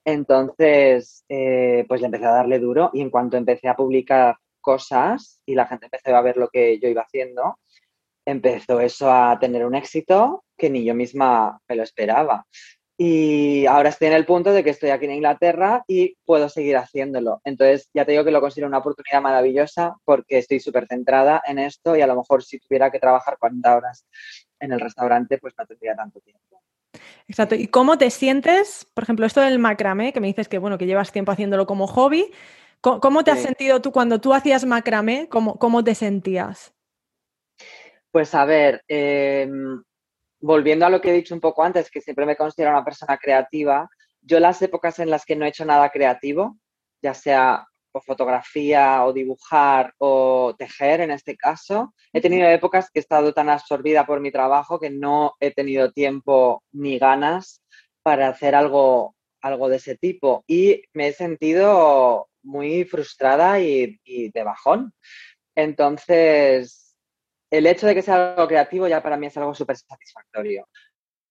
Entonces, eh, pues le empecé a darle duro y en cuanto empecé a publicar cosas y la gente empezó a ver lo que yo iba haciendo, empezó eso a tener un éxito que ni yo misma me lo esperaba. Y ahora estoy en el punto de que estoy aquí en Inglaterra y puedo seguir haciéndolo. Entonces, ya te digo que lo considero una oportunidad maravillosa porque estoy súper centrada en esto y a lo mejor si tuviera que trabajar 40 horas en el restaurante, pues no tendría tanto tiempo. Exacto. ¿Y cómo te sientes, por ejemplo, esto del macramé, que me dices que, bueno, que llevas tiempo haciéndolo como hobby? ¿Cómo, te has sentido tú cuando tú hacías macramé? ¿Cómo, cómo te sentías? Pues a ver, em, volviendo a lo que he dicho un poco antes, que siempre me considero una persona creativa, yo las épocas en las que no he hecho nada creativo, ya sea o fotografía o dibujar o tejer en este caso, he tenido épocas que he estado tan absorbida por mi trabajo que no he tenido tiempo ni ganas para hacer algo, algo de ese tipo y me he sentido muy frustrada y, y de bajón. Entonces, el hecho de que sea algo creativo ya para mí es algo súper satisfactorio.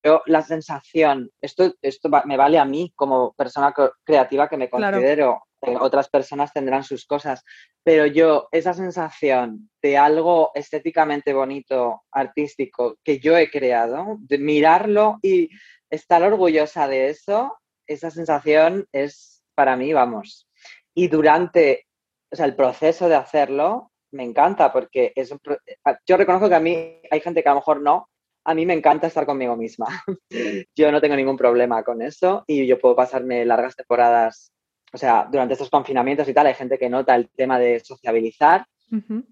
Yo la sensación, esto, esto me vale a mí como persona creativa que me considero, eh, otras personas tendrán sus cosas, pero yo esa sensación de algo estéticamente bonito, artístico, que yo he creado, de mirarlo y estar orgullosa de eso, esa sensación es para mí, vamos. Y durante o sea, el proceso de hacerlo, me encanta porque es yo reconozco que a mí hay gente que a lo mejor no, a mí me encanta estar conmigo misma. yo no tengo ningún problema con eso y yo puedo pasarme largas temporadas, o sea, durante estos confinamientos y tal, hay gente que nota el tema de sociabilizar.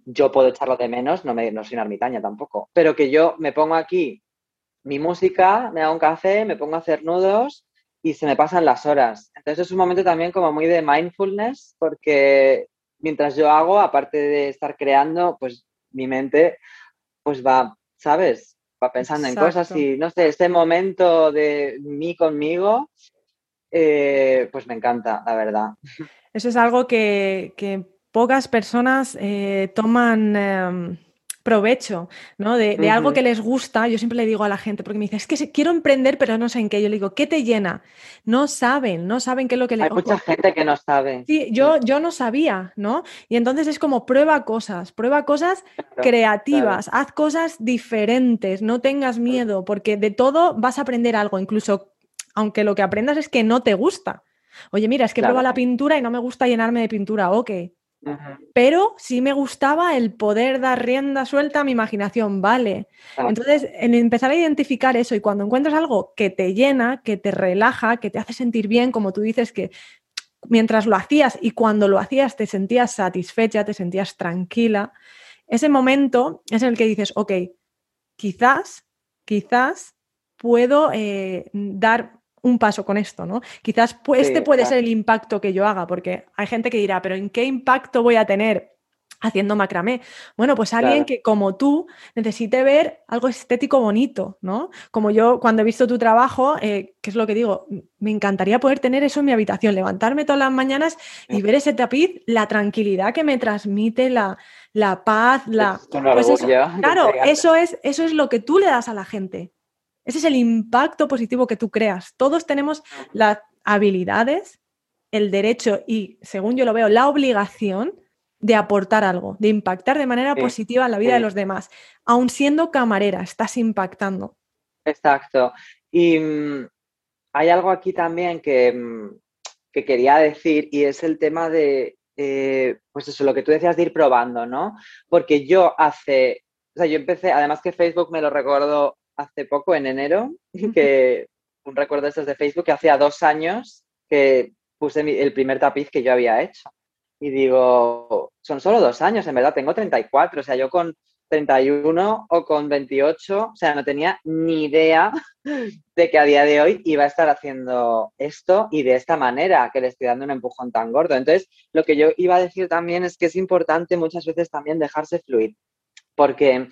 Yo puedo echarlo de menos, no, me, no soy una ermitaña tampoco, pero que yo me pongo aquí mi música, me hago un café, me pongo a hacer nudos y se me pasan las horas. Entonces es un momento también como muy de mindfulness porque mientras yo hago, aparte de estar creando, pues mi mente pues va, ¿sabes? Va pensando en cosas y no sé, este momento de mí conmigo, eh, pues me encanta, la verdad. Eso es algo que, pocas personas eh, toman em, provecho, ¿no? De, algo que les gusta, yo siempre le digo a la gente, porque me dice, es que quiero emprender, pero no sé en qué. Yo le digo, ¿qué te llena? No saben, no saben qué es lo que les Hay mucha gente que no sabe. Sí, yo, yo no sabía, ¿no? Y entonces es como prueba cosas, prueba cosas creativas, haz cosas diferentes, no tengas miedo, porque de todo vas a aprender algo, incluso aunque lo que aprendas es que no te gusta. Oye, mira, es que prueba la pintura y no me gusta llenarme de pintura, ok, pero sí me gustaba el poder dar rienda suelta a mi imaginación, vale. Entonces, en empezar a identificar eso y cuando encuentras algo que te llena, que te relaja, que te hace sentir bien, como tú dices, que mientras lo hacías y cuando lo hacías te sentías satisfecha, te sentías tranquila, ese momento es en el que dices, ok, quizás, quizás puedo eh, dar un paso con esto, ¿no? Quizás pues, este puede ser el impacto que yo haga, porque hay gente que dirá, pero ¿en qué impacto voy a tener haciendo macramé. Bueno, pues alguien que como tú necesite ver algo estético bonito, ¿no? Como yo cuando he visto tu trabajo, eh, que es lo que digo, me encantaría poder tener eso en mi habitación, levantarme todas las mañanas y ver ese tapiz, la tranquilidad que me transmite, la, la paz, la... Pues claro, eso es, eso es lo que tú le das a la gente. Ese es el impacto positivo que tú creas. Todos tenemos las habilidades, el derecho y, según yo lo veo, la obligación de aportar algo, de impactar de manera positiva en la vida de los demás. Aun siendo camarera, estás impactando. Exacto. Y mm, hay algo aquí también que, mm, que, quería decir y es el tema de, eh, pues eso, lo que tú decías de ir probando, ¿no? Porque yo hace, o sea, yo empecé, además que Facebook me lo recuerdo hace poco, en enero, que un recuerdo estos de Facebook, que hacía dos años que puse el primer tapiz que yo había hecho. Y digo, son solo dos años, en verdad tengo 34, o sea, yo con 31 o con 28, o sea, no tenía ni idea de que a día de hoy iba a estar haciendo esto y de esta manera, que le estoy dando un empujón tan gordo. Entonces, lo que yo iba a decir también es que es importante muchas veces también dejarse fluir, porque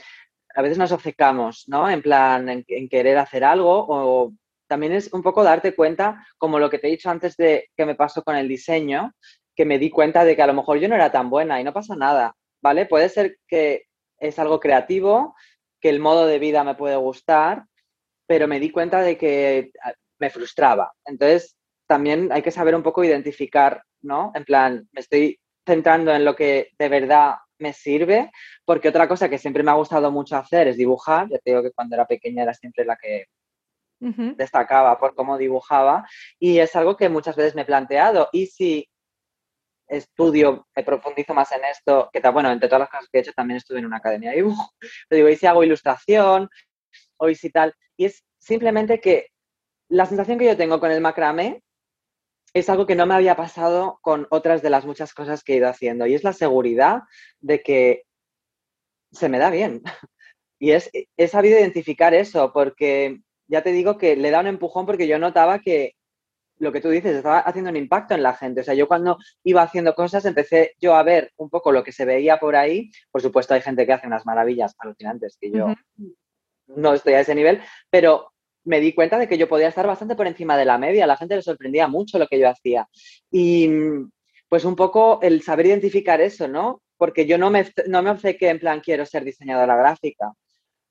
a veces nos obcecamos, ¿no? En plan, en, querer hacer algo o también es un poco darte cuenta, como lo que te he dicho antes de que me pasó con el diseño, que me di cuenta de que a lo mejor yo no era tan buena y no pasa nada, ¿vale? Puede ser que es algo creativo, que el modo de vida me puede gustar, pero me di cuenta de que ah, me frustraba. Entonces, también hay que saber un poco identificar, ¿no? En plan, me estoy centrando en lo que de verdad me sirve, porque otra cosa que siempre me ha gustado mucho hacer es dibujar. Ya te digo que cuando era pequeña era siempre la que destacaba por cómo dibujaba y es algo que muchas veces me he planteado. Y si estudio, me profundizo más en esto, que tal, bueno, entre todas las cosas que he hecho también estuve en una academia de dibujo, pero digo, y si hago ilustración, o y si tal, y es simplemente que la sensación que yo tengo con el macramé es algo que no me había pasado con otras de las muchas cosas que he ido haciendo, y es la seguridad de que se me da bien. Y es, he sabido identificar eso, porque ya te digo que le da un empujón porque yo notaba que lo que tú dices, estaba haciendo un impacto en la gente. O sea, yo cuando iba haciendo cosas empecé yo a ver un poco lo que se veía por ahí. Por supuesto, hay gente que hace unas maravillas alucinantes que yo no estoy a ese nivel, pero me di cuenta de que yo podía estar bastante por encima de la media. La gente le sorprendía mucho lo que yo hacía. Y pues un poco el saber identificar eso, ¿no? Porque yo no me, no me en plan quiero ser diseñadora gráfica,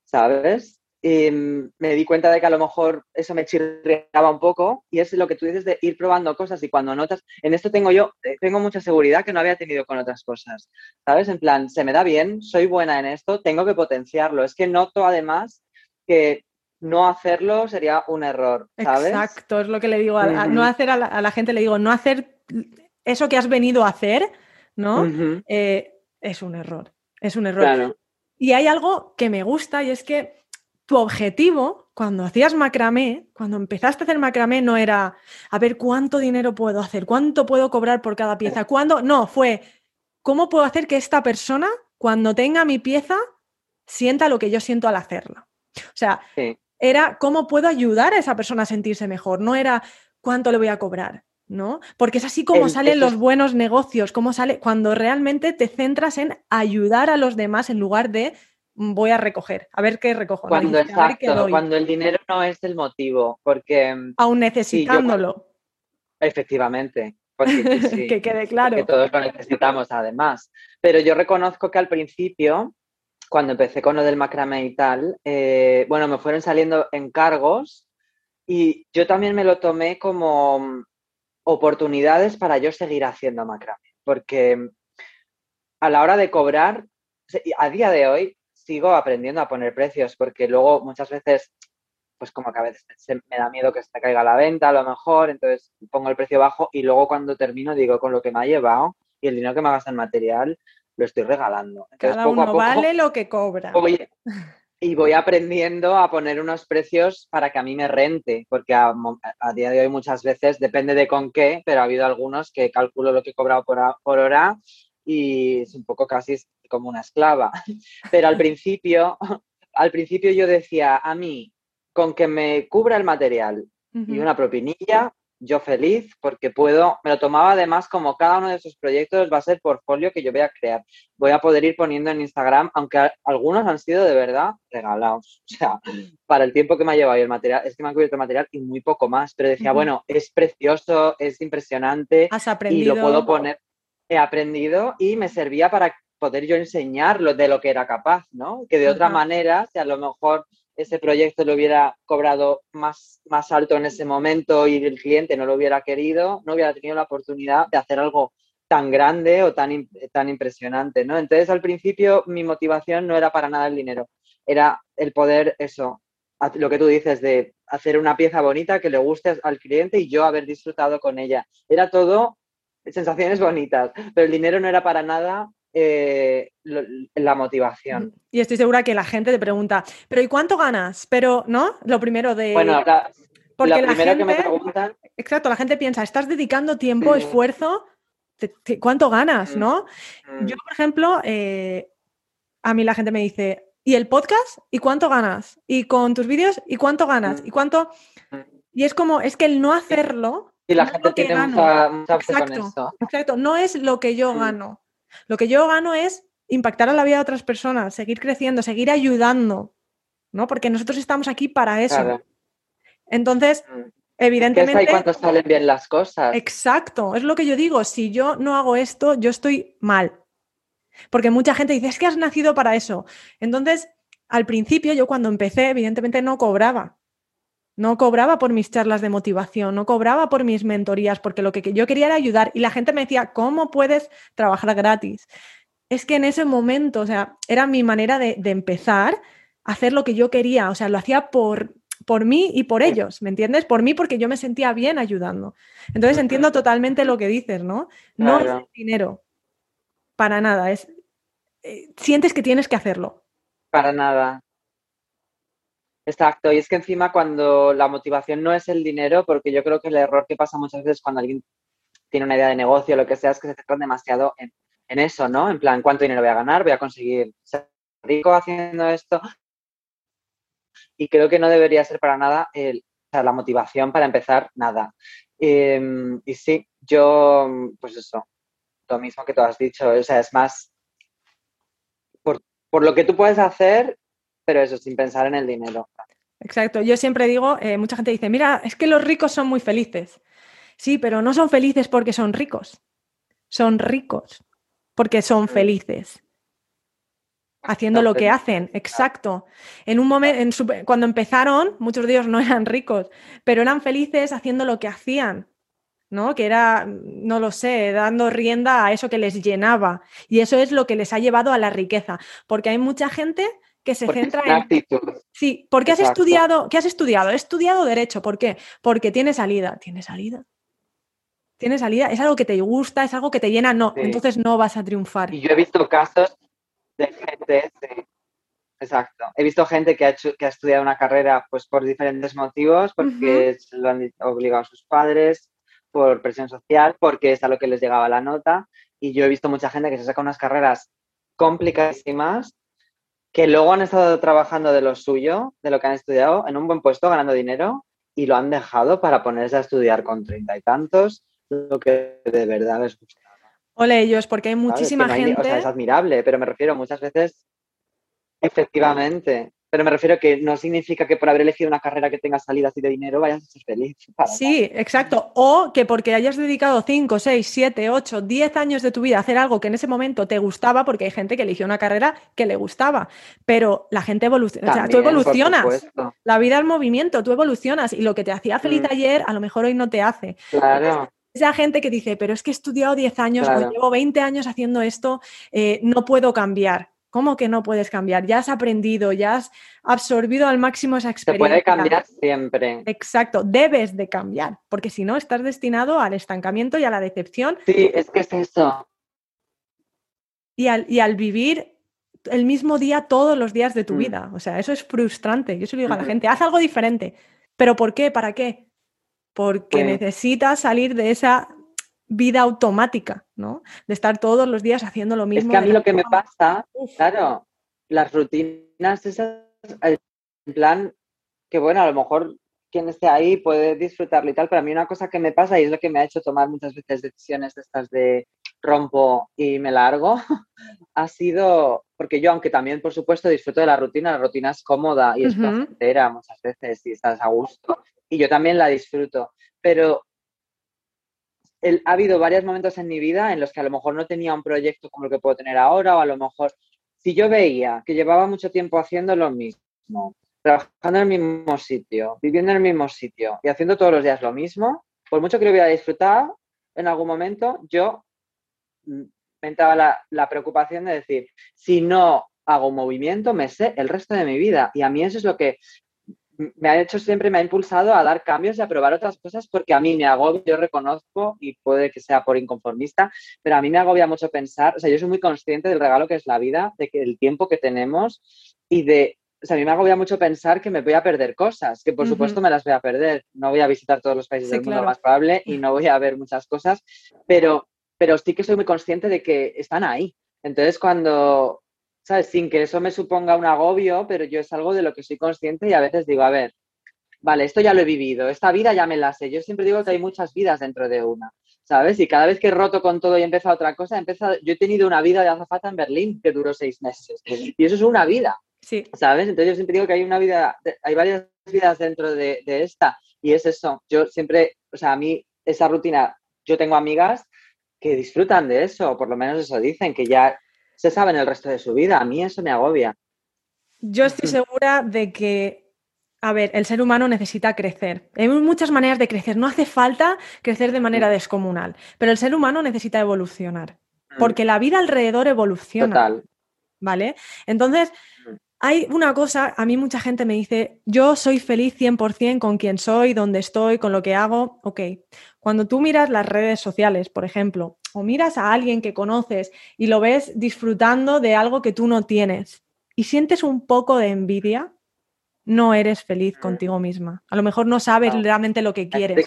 ¿sabes? Em, me di cuenta de que a lo mejor eso me chirreaba un poco y es lo que tú dices de ir probando cosas y cuando notas, en esto tengo yo, eh, tengo mucha seguridad que no había tenido con otras cosas, ¿sabes? En plan, se me da bien, soy buena en esto, tengo que potenciarlo. Es que noto además que no hacerlo sería un error, ¿sabes? Exacto, es lo que le digo, a, no hacer a la, gente le digo, no hacer eso que has venido a hacer, ¿no? Eh, es un error, es un error. Y hay algo que me gusta y es que tu objetivo cuando hacías macramé, cuando empezaste a hacer macramé, no era a ver cuánto dinero puedo hacer, cuánto puedo cobrar por cada pieza, cuándo, no, fue cómo puedo hacer que esta persona, cuando tenga mi pieza, sienta lo que yo siento al hacerla. O sea, era cómo puedo ayudar a esa persona a sentirse mejor, no era cuánto le voy a cobrar. ¿no? Porque es así como salen los buenos negocios, cómo sale cuando realmente te centras en ayudar a los demás en lugar de voy a recoger, a ver qué recojo. Cuando, cuando el dinero no es el motivo, porque... Mm, Aún necesitándolo. efectivamente. que quede claro. Que todos lo necesitamos además. Pero yo reconozco que al principio, cuando empecé con lo del macramé y tal, eh, bueno, me fueron saliendo encargos y yo también me lo tomé como oportunidades para yo seguir haciendo macramé. Porque a la hora de cobrar, a día de hoy, sigo aprendiendo a poner precios porque luego muchas veces, pues como que a veces me da miedo que se caiga la venta a lo mejor, entonces pongo el precio bajo y luego cuando termino digo con lo que me ha llevado y el dinero que me gasta en material lo estoy regalando. Entonces, Cada uno vale lo que cobra. y voy aprendiendo a poner unos precios para que a mí me rente, porque a, día de hoy muchas veces depende de con qué, pero ha habido algunos que calculo lo que he cobrado por, por hora y es un poco casi como una esclava. Pero al principio, al principio yo decía, a mí, con que me cubra el material y una propinilla, yo feliz porque puedo, me lo tomaba además como cada uno de esos proyectos va a ser portfolio que yo voy a crear. Voy a poder ir poniendo en Instagram, aunque algunos han sido de verdad regalados. O sea, para el tiempo que me ha llevado el material, es que me ha cubierto el material y muy poco más. Pero decía, bueno, es precioso, es impresionante. Has aprendido. Y lo puedo poner. He aprendido y me servía para poder yo enseñarlo de lo que era capaz, ¿no? Que de otra manera, si a lo mejor ese proyecto lo hubiera cobrado más, más alto en ese momento y el cliente no lo hubiera querido, no hubiera tenido la oportunidad de hacer algo tan grande o tan, tan impresionante, ¿no? Entonces, al principio, mi motivación no era para nada el dinero, era el poder, eso, lo que tú dices, de hacer una pieza bonita que le guste al cliente y yo haber disfrutado con ella. Era todo sensaciones bonitas, pero el dinero no era para nada eh, la motivación. Y estoy segura que la gente te pregunta, pero ¿y cuánto ganas? Pero, ¿no? Lo primero de... Bueno, la, Porque la primero que me preguntan... Exacto, la gente piensa, estás dedicando tiempo, esfuerzo, ¿cuánto ganas? Mm, ¿No? Mm. Yo, por ejemplo, eh, a mí la gente me dice, ¿y el podcast? ¿Y cuánto ganas? ¿Y con tus vídeos? ¿Y cuánto ganas? ¿Y cuánto...? Mm. Y es como, es que el no hacerlo... Y la gente tiene mucha, mucha exacto, con eso. Exacto, no es lo que yo gano. Lo que yo gano es impactar a la vida de otras personas, seguir creciendo, seguir ayudando, ¿no? Porque nosotros estamos aquí para eso. Entonces, mm. evidentemente... Es ahí cuando salen bien las cosas. Exacto, es lo que yo digo. Si yo no hago esto, yo estoy mal. Porque mucha gente dice, es que has nacido para eso. Entonces, al principio, yo cuando empecé, evidentemente no cobraba. No cobraba por mis charlas de motivación, no cobraba por mis mentorías, porque lo que yo quería era ayudar. Y la gente me decía, ¿cómo puedes trabajar gratis? Es que en ese momento, o sea, era mi manera de, empezar a hacer lo que yo quería. O sea, lo hacía por, por mí y por ellos, ¿me entiendes? Por mí porque yo me sentía bien ayudando. Entonces entiendo totalmente lo que dices, ¿no? No es dinero, para nada, es... Eh, sientes que tienes que hacerlo. Para nada. Exacto, y es que encima cuando la motivación no es el dinero, porque yo creo que el error que pasa muchas veces cuando alguien tiene una idea de negocio lo que sea es que se centran demasiado en, eso, ¿no? En plan, ¿cuánto dinero voy a ganar? ¿Voy a conseguir ser rico haciendo esto? Y creo que no debería ser para nada la motivación para empezar, nada. Em, y sí, yo, pues eso, lo mismo que tú has dicho, o sea, es más por, por lo que tú puedes hacer pero eso, sin pensar en el dinero. Exacto, yo siempre digo, eh, mucha gente dice, mira, es que los ricos son muy felices. Sí, pero no son felices porque son ricos, son ricos porque son mm. felices. Haciendo lo que hacen, exacto. En un momento, cuando empezaron, muchos de ellos no eran ricos, pero eran felices haciendo lo que hacían, ¿no? Que era, no lo sé, dando rienda a eso que les llenaba. Y eso es lo que les ha llevado a la riqueza. Porque hay mucha gente que se centra en... Actitud. Sí, porque has estudiado, ¿qué has estudiado? He estudiado Derecho, ¿por qué? Porque tiene salida. ¿Tiene salida? ¿Tiene salida? ¿Es algo que te gusta? ¿Es algo que te llena? No, entonces no vas a triunfar. Y yo he visto casos de gente, exacto. He visto gente que ha, hecho, que ha estudiado una carrera pues por diferentes motivos, porque lo han obligado a sus padres, por presión social, porque es a lo que les llegaba la nota. Y yo he visto mucha gente que se saca unas carreras complicadísimas que luego han estado trabajando de lo suyo, de lo que han estudiado, en un buen puesto, ganando dinero, y lo han dejado para ponerse a estudiar con treinta y tantos, lo que de verdad les gustaba. Ole ellos, porque hay muchísima gente. o sea, es admirable, pero me refiero muchas veces, efectivamente, pero me refiero que no significa que por haber elegido una carrera que tenga salidas y de dinero vayas a ser feliz. Sí, exacto. O que porque hayas dedicado 5, 6, 7, 8, 10 años de tu vida a hacer algo que en ese momento te gustaba, porque hay gente que eligió una carrera que le gustaba, pero la gente evoluciona. O sea, tú evolucionas. La vida es movimiento, tú evolucionas y lo que te hacía feliz mm. ayer a lo mejor hoy no te hace. Claro. esa gente que dice, pero es que he estudiado 10 años, o llevo 20 años haciendo esto, eh, no puedo cambiar. ¿Cómo que no puedes cambiar? Ya has aprendido, ya has absorbido al máximo esa experiencia. Se puede cambiar siempre. Exacto, debes de cambiar, porque si no estás destinado al estancamiento y a la decepción. Sí, es que es eso. Y al, y al vivir el mismo día todos los días de tu mm. vida. O sea, eso es frustrante. Yo se lo digo a la gente, haz algo diferente. ¿Pero por qué? ¿Para qué? Porque necesitas salir de esa vida automática, ¿no? De estar todos los días haciendo lo mismo. Es que a mí lo que me pasa, claro, las rutinas esas, en plan, que bueno, a lo mejor quien esté ahí puede disfrutarlo y tal, pero a mí una cosa que me pasa y es lo que me ha hecho tomar muchas veces decisiones de estas de rompo y me largo, ha sido, porque yo aunque también por supuesto disfruto de la rutina, la rutina es cómoda y es placentera muchas veces y estás a gusto y yo también la disfruto, pero ha habido varios momentos en mi vida en los que a lo mejor no tenía un proyecto como el que puedo tener ahora o a lo mejor si yo veía que llevaba mucho tiempo haciendo lo mismo, trabajando en el mismo sitio, viviendo en el mismo sitio y haciendo todos los días lo mismo, por mucho que lo hubiera disfrutado, en algún momento yo mm, me entraba la, la preocupación de decir, si no hago movimiento, me sé el resto de mi vida. Y a mí eso es lo que me ha hecho siempre, me ha impulsado a dar cambios y a probar otras cosas porque a mí me agobia, yo reconozco y puede que sea por inconformista, pero a mí me agobia mucho pensar, o sea, yo soy muy consciente del regalo que es la vida, de que el tiempo que tenemos y de, o sea, a mí me agobia mucho pensar que me voy a perder cosas, que por supuesto me las voy a perder, no voy a visitar todos los países del mundo más probable y no voy a ver muchas cosas, pero, pero sí que soy muy consciente de que están ahí. Entonces, cuando, ¿sabes? Sin que eso me suponga un agobio, pero yo es algo de lo que soy consciente y a veces digo, a ver, vale, esto ya lo he vivido, esta vida ya me la sé. Yo siempre digo que hay muchas vidas dentro de una, ¿sabes? Y cada vez que he roto con todo y he empezado otra cosa, he empezado, yo he tenido una vida de azafata en Berlín que duró seis meses. Y eso es una vida, sí. ¿sabes? Entonces yo siempre digo que hay una vida, hay varias vidas dentro de, de esta. Y es eso, yo siempre, o sea, a mí esa rutina, yo tengo amigas que disfrutan de eso, o por lo menos eso dicen, que ya se saben el resto de su vida. A mí eso me agobia. Yo estoy segura de que, a ver, el ser humano necesita crecer. Hay muchas maneras de crecer. No hace falta crecer de manera descomunal, pero el ser humano necesita evolucionar, mm. porque la vida alrededor evoluciona. Total. ¿Vale? Entonces, mm. Hay una cosa, a mí mucha gente me dice, yo soy feliz 100% con quien soy, donde estoy, con lo que hago. Ok, cuando tú miras las redes sociales, por ejemplo, o miras a alguien que conoces y lo ves disfrutando de algo que tú no tienes y sientes un poco de envidia, no eres feliz contigo misma. A lo mejor no sabes realmente lo que quieres.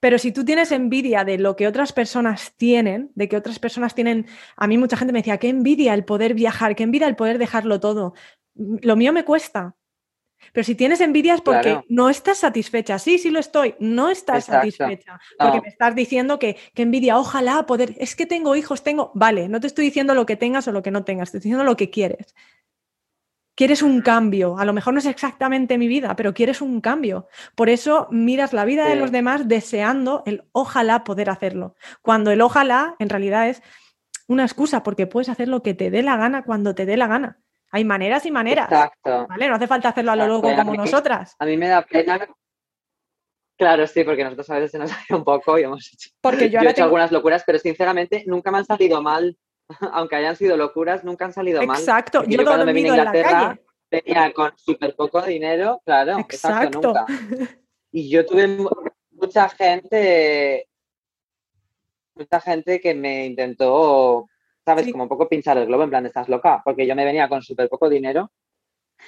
Pero si tú tienes envidia de lo que otras personas tienen, de que otras personas tienen, a mí mucha gente me decía, qué envidia el poder viajar, qué envidia el poder dejarlo todo. Lo mío me cuesta, pero si tienes envidia es porque no estás satisfecha. Sí, sí lo estoy. No estás satisfecha. Porque me estás diciendo que, que, envidia, ojalá poder. Es que tengo hijos, tengo. Vale, no te estoy diciendo lo que tengas o lo que no tengas, te estoy diciendo lo que quieres. Quieres un cambio. A lo mejor no es exactamente mi vida, pero quieres un cambio. Por eso miras la vida de los demás deseando el ojalá poder hacerlo. Cuando el ojalá en realidad es una excusa porque puedes hacer lo que te dé la gana cuando te dé la gana. Hay maneras y maneras. Exacto. ¿vale? No hace falta hacerlo a lo loco como nosotras. A mí me da pena. Claro, sí, porque nosotros a veces se nos hace un poco y hemos hecho, porque yo, he hecho algunas locuras, pero sinceramente nunca me han salido mal. Aunque hayan sido locuras, nunca han salido mal. Exacto, yo, cuando me vine a Inglaterra venía con súper poco dinero, claro, exacto. nunca. Y yo tuve mucha gente, mucha gente que me intentó ¿sabes? Como un poco pinchar el globo, en plan, estás loca, porque yo me venía con súper poco dinero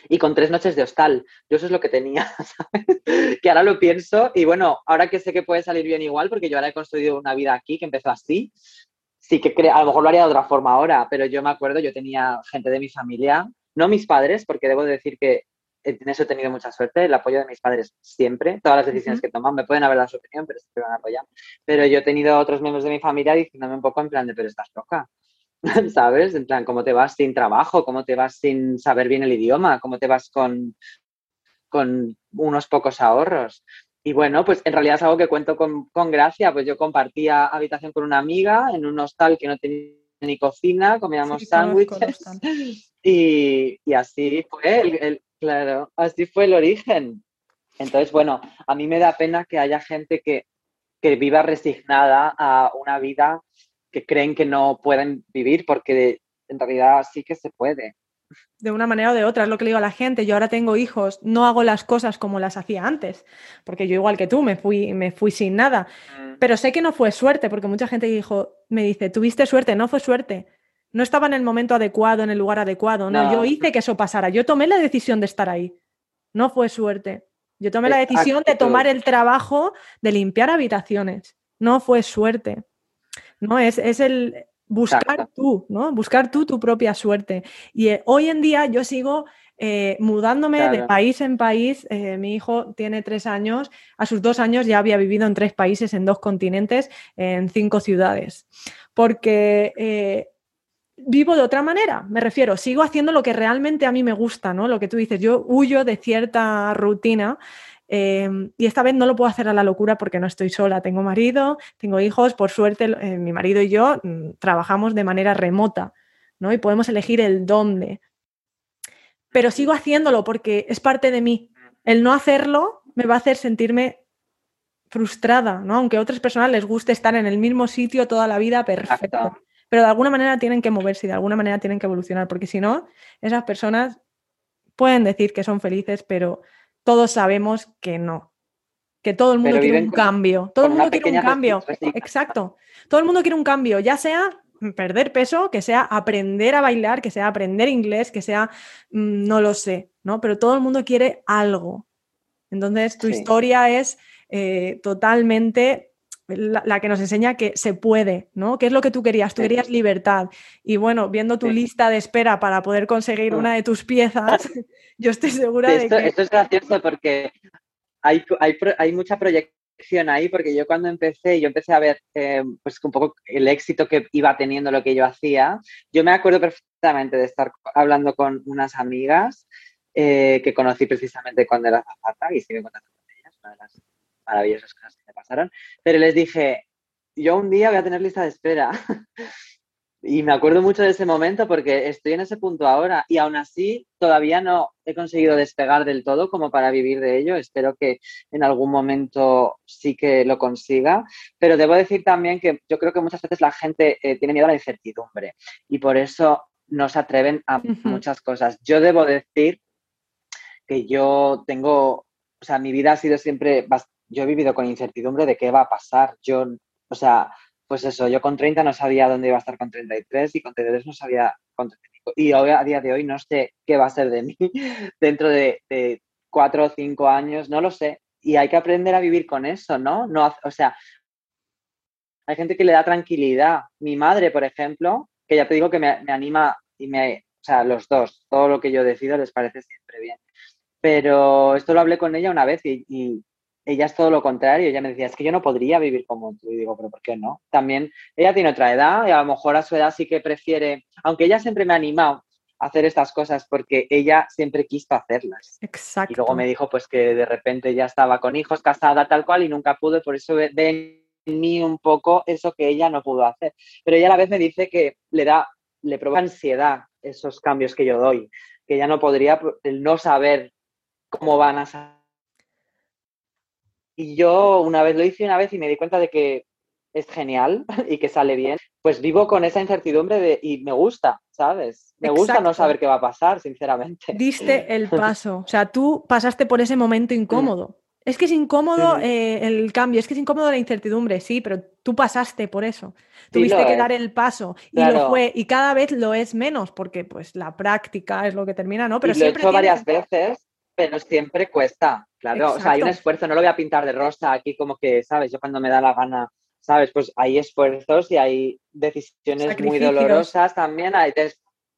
y con tres noches de hostal. Yo eso es lo que tenía, ¿sabes? Que ahora lo pienso y bueno, ahora que sé que puede salir bien igual, porque yo ahora he construido una vida aquí que empezó así, sí que a lo mejor lo haría de otra forma ahora, pero yo me acuerdo, yo tenía gente de mi familia, no mis padres, porque debo decir que en eso he tenido mucha suerte, el apoyo de mis padres siempre, todas las decisiones que toman, me pueden haber dado su opinión, pero siempre van a apoyar. Pero yo he tenido otros miembros de mi familia diciéndome un poco en plan de, pero estás loca, ¿sabes? En plan, ¿cómo te vas sin trabajo? ¿Cómo te vas sin saber bien el idioma? ¿Cómo te vas con, con unos pocos ahorros? Y bueno, pues en realidad es algo que cuento con, gracia, pues yo compartía habitación con una amiga en un hostal que no tenía ni cocina, comíamos sándwiches y, así fue el, claro, así fue el origen. Entonces, bueno, a mí me da pena que haya gente que, que viva resignada a una vida que creen que no pueden vivir porque en realidad sí que se puede. De una manera o de otra, es lo que le digo a la gente. Yo ahora tengo hijos, no hago las cosas como las hacía antes, porque yo igual que tú me fui, me fui sin nada. Mm. Pero sé que no fue suerte, porque mucha gente dijo, me dice, tuviste suerte, no fue suerte. No estaba en el momento adecuado, en el lugar adecuado. No, yo hice que eso pasara. Yo tomé la decisión de estar ahí. No fue suerte. Yo tomé la decisión de tomar el trabajo de limpiar habitaciones. No fue suerte. ¿no? Es, el buscar tú, ¿no? Buscar tú tu propia suerte. Y eh, hoy en día yo sigo eh, mudándome de país en país. Eh, mi hijo tiene tres años, a sus dos años ya había vivido en tres países, en dos continentes, en cinco ciudades. Porque eh, vivo de otra manera, me refiero, sigo haciendo lo que realmente a mí me gusta, ¿no? Lo que tú dices, yo huyo de cierta rutina. Y esta vez no lo puedo hacer a la locura porque no estoy sola. Tengo marido, tengo hijos. Por suerte, mi marido y yo mm, trabajamos de manera remota, ¿no? Y podemos elegir el dónde pero sigo haciéndolo porque es parte de mí. El no hacerlo me va a hacer sentirme frustrada, ¿no? Aunque a otras personas les guste estar en el mismo sitio toda la vida, perfecto. Pero de alguna manera tienen que moverse y de alguna manera tienen que evolucionar, porque si no, esas personas pueden decir que son felices, pero todos sabemos que no. Que todo el mundo quiere un cambio. Todo el mundo quiere un cambio. Exacto. Todo el mundo quiere un cambio, ya sea perder peso, que sea aprender a bailar, que sea aprender inglés, que sea, mm, no lo sé, ¿no? Pero todo el mundo quiere algo. Entonces, tu historia es eh, totalmente la, que nos enseña que se puede, ¿no? ¿Qué es lo que tú querías? Tú querías libertad. Y bueno, viendo tu lista de espera para poder conseguir una de tus piezas, yo estoy segura de que... Esto es gracioso porque hay, hay, hay mucha proyección ahí porque yo cuando empecé, yo empecé a ver eh, pues un poco el éxito que iba teniendo lo que yo hacía. Yo me acuerdo perfectamente de estar hablando con unas amigas eh, que conocí precisamente cuando era zapata y sigo contando con ellas, una de las maravillosas cosas que me pasaron. Pero les dije, yo un día voy a tener lista de espera. Y me acuerdo mucho de ese momento porque estoy en ese punto ahora y aún así todavía no he conseguido despegar del todo como para vivir de ello. Espero que en algún momento sí que lo consiga. Pero debo decir también que yo creo que muchas veces la gente eh, tiene miedo a la incertidumbre y por eso no se atreven a muchas cosas. Yo debo decir que yo tengo, o sea, mi vida ha sido siempre, yo he vivido con incertidumbre de qué va a pasar. Yo, o sea, pues eso, yo con 30 no sabía dónde iba a estar con 33 y con 33 no sabía con 35. Y hoy, a día de hoy no sé qué va a ser de mí dentro de, cuatro o cinco años, no lo sé. Y hay que aprender a vivir con eso, ¿no? no o sea, hay gente que le da tranquilidad. Mi madre, por ejemplo, que ya te digo que me, anima y me, o sea, los dos, todo lo que yo decido les parece siempre bien. Pero esto lo hablé con ella una vez y ella es todo lo contrario. Ella me decía, es que yo no podría vivir como tú. Y digo, pero ¿por qué no? También ella tiene otra edad y a lo mejor a su edad sí que prefiere, aunque ella siempre me ha animado a hacer estas cosas porque ella siempre quiso hacerlas. Exacto. Y luego me dijo pues que de repente ya estaba con hijos, casada, tal cual y nunca pudo, por eso ve en mí un poco eso que ella no pudo hacer. Pero ella a la vez me dice que le da, le provoca ansiedad esos cambios que yo doy, que ella no podría, el no saber cómo van a salir y yo una vez lo hice una vez y me di cuenta de que es genial y que sale bien, pues vivo con esa incertidumbre de, y me gusta, ¿sabes? Me gusta no saber qué va a pasar, sinceramente. Diste el paso, o sea, tú pasaste por ese momento incómodo. Es que es incómodo eh, el cambio, es que es incómodo la incertidumbre, sí, pero tú pasaste por eso. Tuviste que dar el paso y lo fue, y cada vez lo es menos, porque pues la práctica es lo que termina, ¿no? Pero lo he hecho varias veces, pero siempre cuesta. Claro, o sea, hay un esfuerzo, no lo voy a pintar de rosa aquí como que, ¿sabes? Yo cuando me da la gana, ¿sabes? Pues hay esfuerzos y hay decisiones muy dolorosas también, hay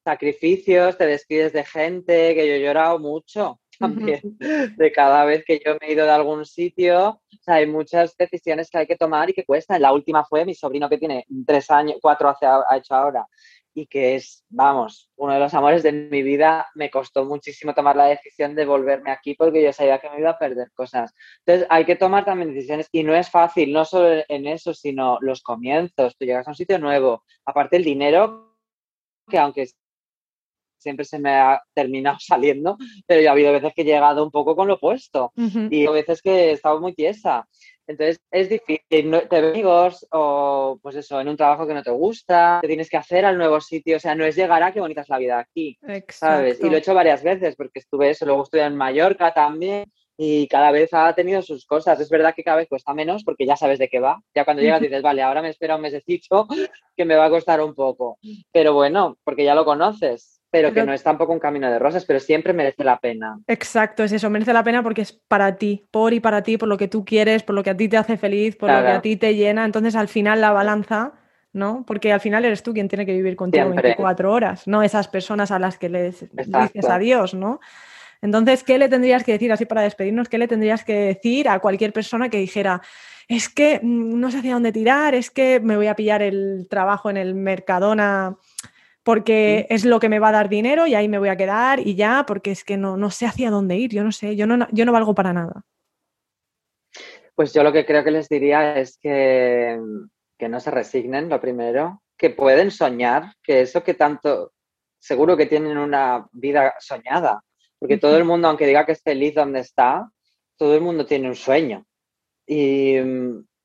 sacrificios, te despides de gente, que yo he llorado mucho también, de cada vez que yo me he ido de algún sitio, o sea, hay muchas decisiones que hay que tomar y que cuestan. La última fue mi sobrino que tiene tres años, cuatro hace, ha hecho ahora, y que es, vamos, uno de los amores de mi vida, me costó muchísimo tomar la decisión de volverme aquí porque yo sabía que me iba a perder cosas. Entonces, hay que tomar también decisiones y no es fácil, no solo en eso, sino los comienzos. Tú llegas a un sitio nuevo, aparte el dinero, que aunque siempre se me ha terminado saliendo, pero yo ha habido veces que he llegado un poco con lo opuesto y a veces que he estado muy tiesa. Entonces es difícil, no, te amigos o pues eso, en un trabajo que no te gusta, te tienes que hacer al nuevo sitio, o sea, no es llegar a qué bonita es la vida aquí, ¿sabes? Y lo he hecho varias veces porque estuve eso, luego estuve en Mallorca también y cada vez ha tenido sus cosas. Es verdad que cada vez cuesta menos porque ya sabes de qué va. Ya cuando llegas dices, vale, ahora me espera un mesecito que me va a costar un poco. Pero bueno, porque ya lo conoces pero, que no es tampoco un camino de rosas, pero siempre merece la pena. Exacto, es eso, merece la pena porque es para ti, por y para ti, por lo que tú quieres, por lo que a ti te hace feliz, por lo que a ti te llena. Entonces, al final, la balanza ¿no? Porque al final eres tú quien tiene que vivir contigo 24 horas, no esas personas a las que les dices adiós, ¿no? Entonces, ¿qué le tendrías que decir, así para despedirnos, qué le tendrías que decir a cualquier persona que dijera, es que mm, no sé hacia dónde tirar, es que me voy a pillar el trabajo en el Mercadona porque es lo que me va a dar dinero y ahí me voy a quedar y ya, porque es que no, no sé hacia dónde ir, yo no sé, yo no, yo no valgo para nada. Pues yo lo que creo que les diría es que, que no se resignen, lo primero, que pueden soñar, que eso que tanto, seguro que tienen una vida soñada, porque todo el mundo, aunque diga que es feliz donde está, todo el mundo tiene un sueño. Y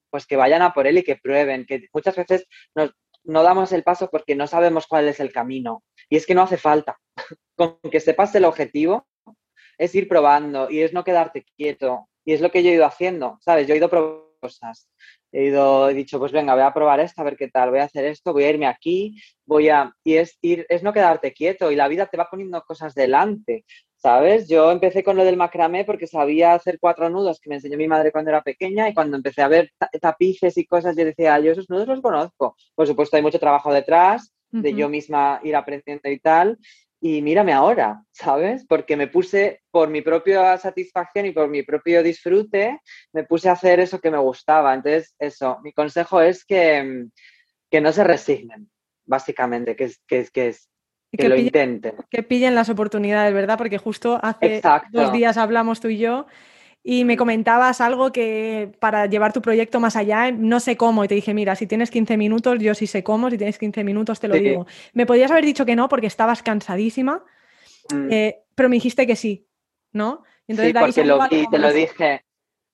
pues que vayan a por él y que prueben, que muchas veces no damos el paso porque no sabemos cuál es el camino. Y es que no hace falta. Con que sepas el objetivo, es ir probando y es no quedarte quieto. Y es lo que yo he ido haciendo, ¿sabes? Yo he ido probando cosas. He ido, he dicho, pues venga, voy a probar esto, a ver qué tal, voy a hacer esto, voy a irme aquí, voy a... Y es ir, es no quedarte quieto y la vida te va poniendo cosas delante. ¿Sabes? Yo empecé con lo del macramé porque sabía hacer cuatro nudos que me enseñó mi madre cuando era pequeña y cuando empecé a ver tapices y cosas, yo decía, yo esos nudos los conozco. Por supuesto, hay mucho trabajo detrás de yo misma ir aprendiendo y tal. Y mírame ahora, ¿sabes? Porque me puse por mi propia satisfacción y por mi propio disfrute, me puse a hacer eso que me gustaba. Entonces, eso, mi consejo es que, que no se resignen, básicamente, que, que, que, que, lo intenten. Que pillen las oportunidades, ¿verdad? Porque justo hace dos días hablamos tú y yo y me comentabas algo que para llevar tu proyecto más allá, no sé cómo, y te dije, mira, si tienes 15 minutos, yo sí sé cómo, si tienes 15 minutos, te lo digo. Me podías haber dicho que no porque estabas cansadísima, mm. eh, pero me dijiste que sí, ¿no? Entonces, sí, porque lo vi, te lo dije.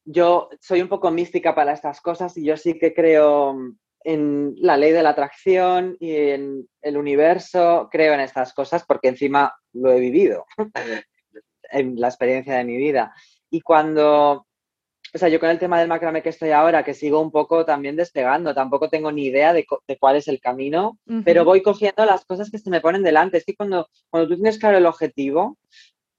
Yo soy un poco mística para estas cosas y yo sí que creo en la ley de la atracción y en el universo, creo en estas cosas porque encima lo he vivido en la experiencia de mi vida. Y cuando, o sea, yo con el tema del macramé que estoy ahora, que sigo un poco también despegando, tampoco tengo ni idea de, cuál es el camino, pero voy cogiendo las cosas que se me ponen delante. Es que cuando, cuando tú tienes claro el objetivo,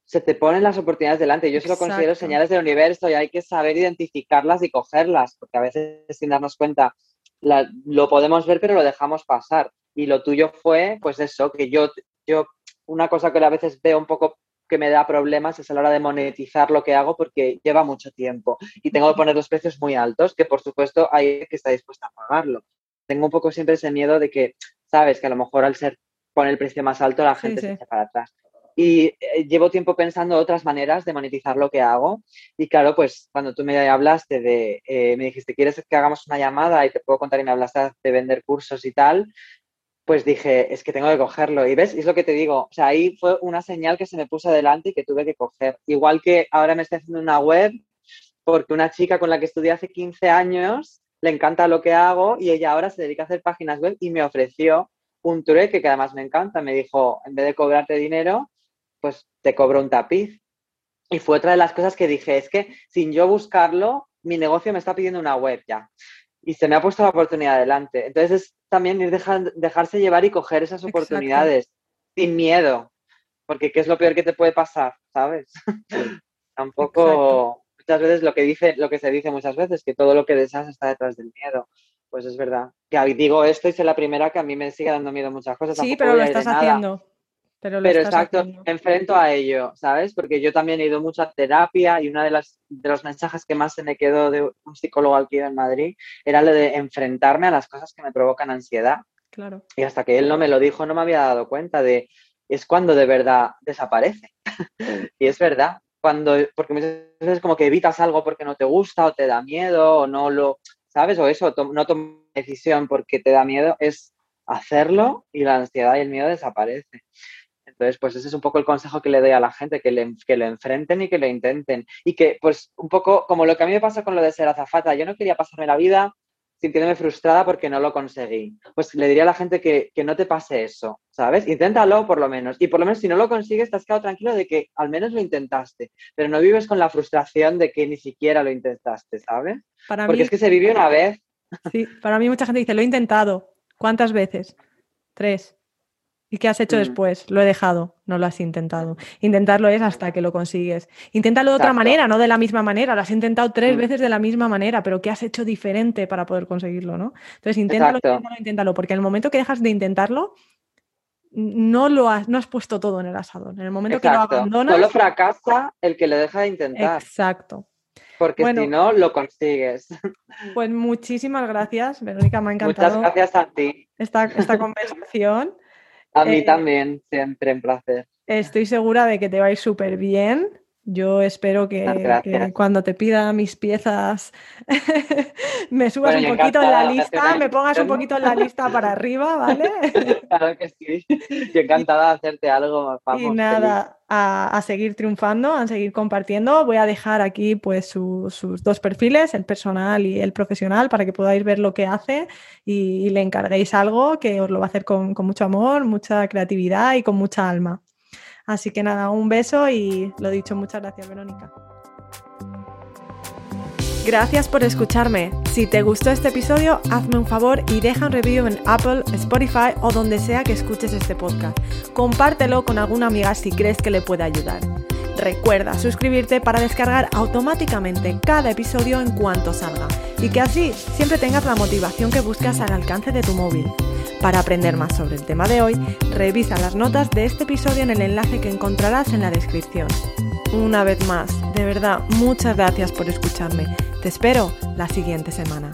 se te ponen las oportunidades delante. Yo se lo considero señales del universo y hay que saber identificarlas y cogerlas, porque a veces sin darnos cuenta lo podemos ver, pero lo dejamos pasar. Y lo tuyo fue, pues eso, que yo, yo, una cosa que a veces veo un poco que me da problemas es a la hora de monetizar lo que hago porque lleva mucho tiempo y tengo que poner los precios muy altos, que por supuesto hay que estar dispuesta a pagarlo. Tengo un poco siempre ese miedo de que, sabes, que a lo mejor al ser poner el precio más alto la gente se echa para atrás. Y eh, llevo tiempo pensando otras maneras de monetizar lo que hago. Y claro, pues cuando tú me hablaste de, eh, me dijiste, ¿quieres que hagamos una llamada y te puedo contar y me hablaste de vender cursos y tal? Pues dije, es que tengo que cogerlo. Y ves, es lo que te digo. O sea, ahí fue una señal que se me puso adelante y que tuve que coger. Igual que ahora me estoy haciendo una web porque una chica con la que estudié hace 15 años le encanta lo que hago y ella ahora se dedica a hacer páginas web y me ofreció un trueque que además me encanta. Me dijo, en vez de cobrarte dinero, pues te cobro un tapiz. Y fue otra de las cosas que dije, es que sin yo buscarlo, mi negocio me está pidiendo una web ya. Y se me ha puesto la oportunidad delante. Entonces es también ir dejarse llevar y coger esas oportunidades sin miedo. Porque ¿qué es lo peor que te puede pasar? ¿Sabes? Tampoco muchas veces lo que dice, lo que se dice muchas veces, que todo lo que deseas está detrás del miedo. Pues es verdad. Que digo esto y soy la primera que a mí me sigue dando miedo muchas cosas. Sí, pero lo estás haciendo. Pero, exacto, enfrento a ello, ¿sabes? Porque yo también he ido mucho a terapia y uno de, las, de los mensajes que más se me quedó de un psicólogo aquí en Madrid era lo de enfrentarme a las cosas que me provocan ansiedad. Claro. Y hasta que él no me lo dijo, no me había dado cuenta de es cuando de verdad desaparece. y es verdad, cuando, porque muchas veces como que evitas algo porque no te gusta o te da miedo o no lo, ¿sabes? O eso, no tomas decisión porque te da miedo, es hacerlo y la ansiedad y el miedo desaparece. Entonces, pues ese es un poco el consejo que le doy a la gente, que, le, que lo enfrenten y que lo intenten. Y que, pues, un poco como lo que a mí me pasa con lo de ser azafata, yo no quería pasarme la vida sintiéndome frustrada porque no lo conseguí. Pues le diría a la gente que, no te pase eso, ¿sabes? Inténtalo por lo menos. Y por lo menos si no lo consigues, te has quedado tranquilo de que al menos lo intentaste. Pero no vives con la frustración de que ni siquiera lo intentaste, ¿sabes? porque es que se vive una vez. Sí, para mí mucha gente dice, lo he intentado. ¿Cuántas veces? Tres. ¿Y qué has hecho Mm. después? Lo he dejado, no lo has intentado. Intentarlo es hasta que lo consigues. Inténtalo de otra manera, no de la misma manera. Lo has intentado tres Mm. veces de la misma manera, pero ¿qué has hecho diferente para poder conseguirlo, no? Entonces, inténtalo, Exacto. inténtalo, inténtalo, porque en el momento que dejas de intentarlo, no lo has, no has puesto todo en el asador. En el momento que lo abandonas, Solo fracasa el que lo deja de intentar, exacto. porque Bueno. si no, lo consigues. Pues muchísimas gracias, Verónica, me ha Muchas encantado gracias a ti. esta, esta conversación. A mí Eh, también, siempre un placer. Estoy segura de que te va a ir súper bien. Yo espero que, Ah, cuando te pida mis piezas me subas Bueno, un poquito en la lista, me pongas un poquito en la lista para arriba, ¿vale? Claro que sí. Yo encantada de hacerte algo. Vamos, Y nada, a, a seguir triunfando, a seguir compartiendo. Voy a dejar aquí pues su- sus dos perfiles, el personal y el profesional, para que podáis ver lo que hace y, y le encarguéis algo que os lo va a hacer con, con mucho amor, mucha creatividad y con mucha alma. Así que nada, un beso y lo dicho, muchas gracias, Verónica. Gracias por escucharme. Si te gustó este episodio, hazme un favor y deja un review en Apple, Spotify o donde sea que escuches este podcast. Compártelo con alguna amiga si crees que le puede ayudar. Recuerda suscribirte para descargar automáticamente cada episodio en cuanto salga y que así siempre tengas la motivación que buscas al alcance de tu móvil. Para aprender más sobre el tema de hoy, revisa las notas de este episodio en el enlace que encontrarás en la descripción. Una vez más, de verdad, muchas gracias por escucharme. Te espero la siguiente semana.